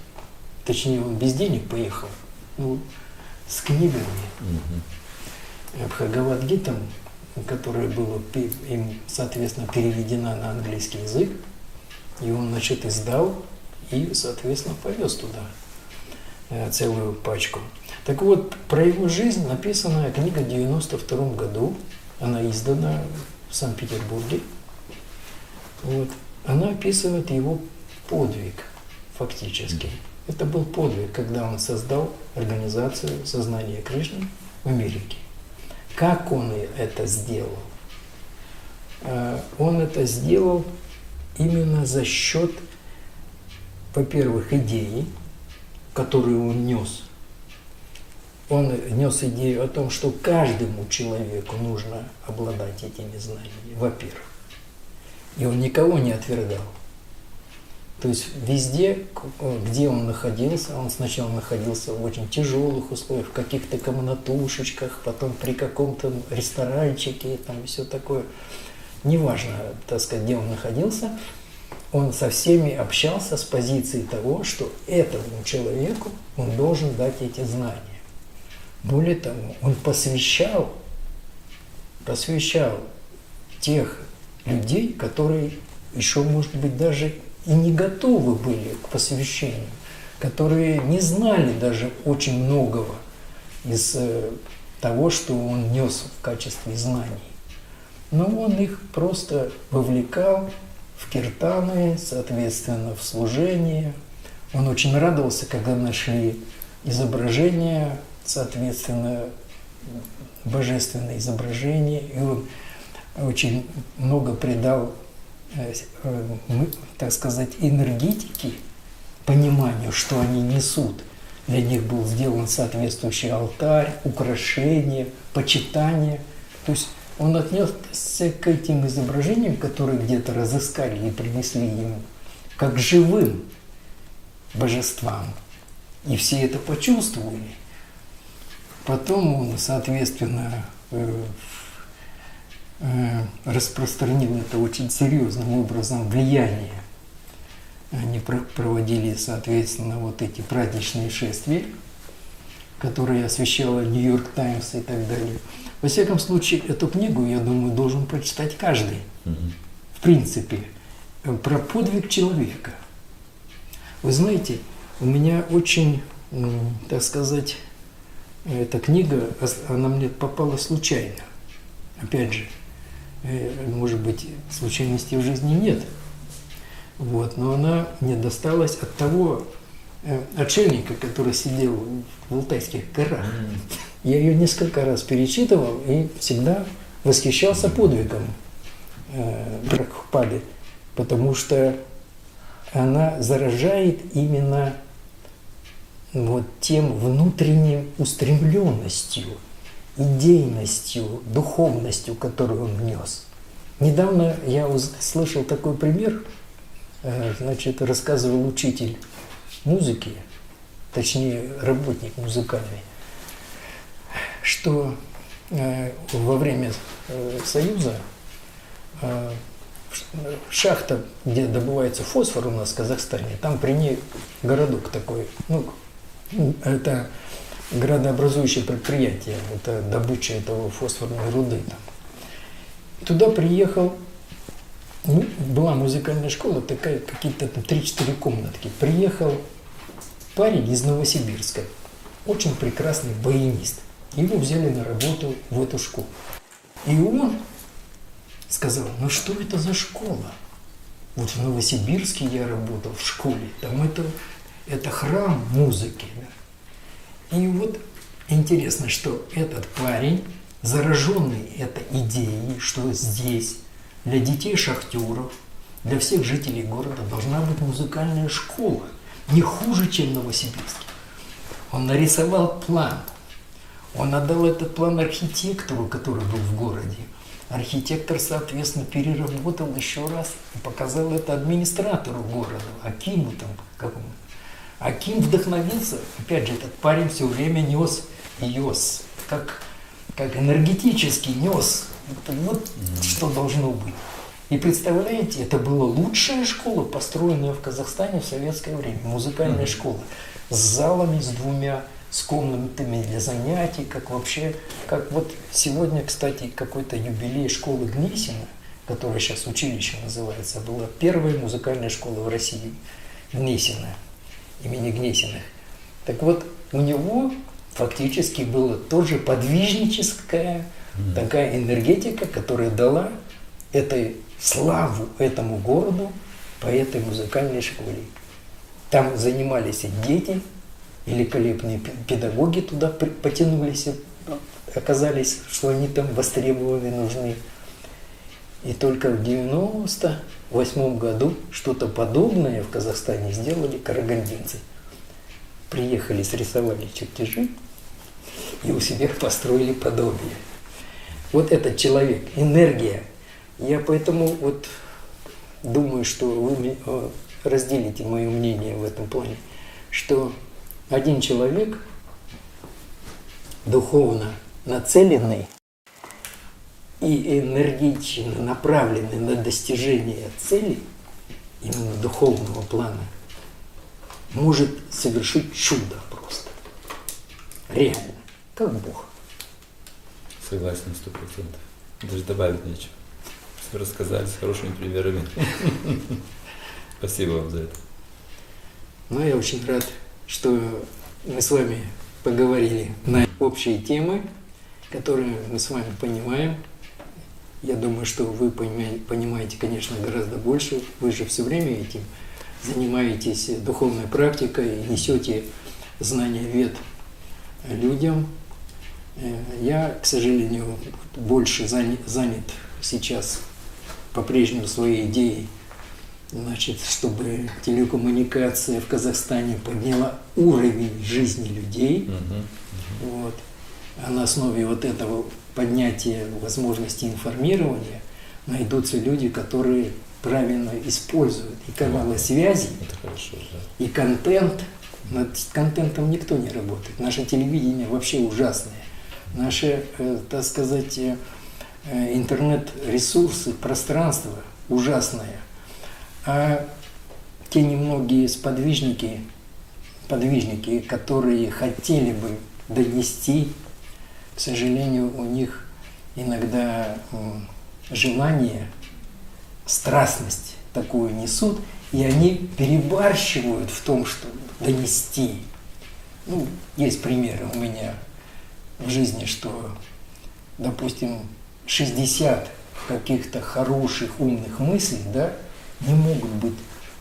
точнее он без денег поехал, ну, с книгами. Mm-hmm. Бхагавадгитам, которая была им, соответственно, переведена на английский язык, и он, значит, издал и, соответственно, повез туда э, целую пачку. Так вот, про его жизнь написана книга в 92 году, она издана в Санкт-Петербурге. Вот. Она описывает его подвиг фактически. Это был подвиг, когда он создал организацию сознания Кришны в Америке. Как он это сделал? Э, он это сделал именно за счет во-первых, идеи, которые он нес. Он нес идею о том, что каждому человеку нужно обладать этими знаниями, во-первых. И он никого не отвергал. То есть везде, где он находился, он сначала находился в очень тяжелых условиях, в каких-то комнатушечках, потом при каком-то ресторанчике, там все такое. Неважно, так сказать, где он находился, он со всеми общался с позиции того, что этому человеку он должен дать эти знания. Более того, он посвящал, посвящал тех людей, которые еще, может быть, даже и не готовы были к посвящению, которые не знали даже очень многого из э, того, что он нес в качестве знаний. Но он их просто вовлекал в киртаны, соответственно, в служение. Он очень радовался, когда нашли изображение, соответственно, божественное изображение, и он очень много придал, так сказать, энергетики, пониманию, что они несут. Для них был сделан соответствующий алтарь, украшение, почитание. То есть он отнесся к этим изображениям, которые где-то разыскали и принесли ему, как живым божествам. И все это почувствовали. Потом он, соответственно, э, э, распространил это очень серьезным образом влияние. Они проводили, соответственно, вот эти праздничные шествия, которые освещала Нью-Йорк Таймс и так далее. Во всяком случае, эту книгу, я думаю, должен прочитать каждый. В принципе, э, про подвиг человека. Вы знаете, у меня очень, так сказать, эта книга, она мне попала случайно. Опять же, э, может быть, случайностей в жизни нет. Вот, но она мне досталась от того э, отшельника, который сидел в Алтайских горах. Я ее несколько раз перечитывал и всегда восхищался подвигом э, Прабхупады, потому что она заражает именно вот тем внутренним устремленностью, идейностью, духовностью, которую он внес. Недавно я слышал такой пример, э, значит, рассказывал учитель музыки, точнее, работник музыкальный, что э, во время э, Союза шахта, где добывается фосфор у нас в Казахстане, там при ней городок такой, ну, это градообразующее предприятие, это добыча этого фосфорной руды там. Туда приехал, ну, была музыкальная школа, такая, какие-то там 3-4 комнатки. Приехал парень из Новосибирска, очень прекрасный баянист. Его взяли на работу в эту школу. И он сказал, ну что это за школа? Вот в Новосибирске я работал в школе, там это, это храм музыки. Да? И вот интересно, что этот парень, зараженный этой идеей, что здесь для детей шахтеров, для всех жителей города должна быть музыкальная школа, не хуже, чем Новосибирске. Он нарисовал план, он отдал этот план архитектору, который был в городе. Архитектор, соответственно, переработал еще раз и показал это администратору города, Акиму там какому. Аким вдохновился, опять же, этот парень все время нес, нес, как, как энергетически нес. Это вот mm-hmm. что должно быть. И представляете, это была лучшая школа, построенная в Казахстане в советское время, музыкальная mm-hmm. школа, с залами, с двумя с комнатами для занятий, как вообще, как вот сегодня, кстати, какой-то юбилей школы Гнесина, которая сейчас училище называется, была первая музыкальная школа в России, Гнесина, имени Гнесиных. Так вот, у него фактически была тоже подвижническая mm-hmm. такая энергетика, которая дала этой славу этому городу по этой музыкальной школе. Там занимались и дети, великолепные педагоги туда потянулись, оказались, что они там востребованы, нужны. И только в 98 году что-то подобное в Казахстане сделали карагандинцы. Приехали, срисовали чертежи и у себя построили подобие. Вот этот человек, энергия. Я поэтому вот думаю, что вы э, разделите мое мнение в этом плане, что один человек, духовно нацеленный и энергично направленный на достижение цели, именно духовного плана, может совершить чудо просто. Реально, как Бог. Согласен, сто процентов. Даже добавить нечего. Все рассказали с хорошими примерами. Спасибо вам за это. Ну, я очень рад что мы с вами поговорили на общие темы, которые мы с вами понимаем. Я думаю, что вы понимаете, конечно, гораздо больше. Вы же все время этим занимаетесь духовной практикой, несете знания вет людям. Я, к сожалению, больше занят сейчас по-прежнему своей идеей значит, чтобы телекоммуникация в Казахстане подняла уровень жизни людей. Угу, угу. Вот. А на основе вот этого поднятия возможности информирования найдутся люди, которые правильно используют и каналы связи, хорошо, да. и контент. Над контентом никто не работает. Наше телевидение вообще ужасное. Наши, э, так сказать, э, интернет-ресурсы, пространство ужасное а те немногие сподвижники, подвижники, которые хотели бы донести, к сожалению, у них иногда желание, страстность такую несут, и они перебарщивают в том, что донести. Ну, есть примеры у меня в жизни, что, допустим, 60 каких-то хороших, умных мыслей, да, не могут быть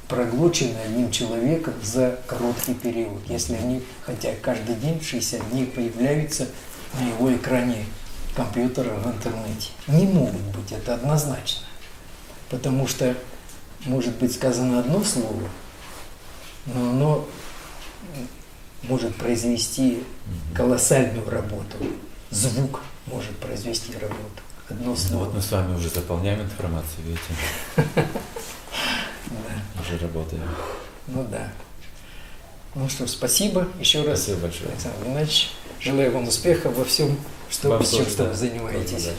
проглочены одним человеком за короткий период, если они, хотя каждый день 60 дней появляются на его экране компьютера в интернете. Не могут быть, это однозначно. Потому что может быть сказано одно слово, но оно может произвести колоссальную работу. Звук может произвести работу. Одно слово. Ну, вот мы с вами уже заполняем информацию, видите. Уже работаем. Ну да. Ну что, спасибо еще раз. Спасибо большое. Александр Геннадьевич. Желаю вам успеха во всем, что, вы чем, что вы занимаетесь. Удачи.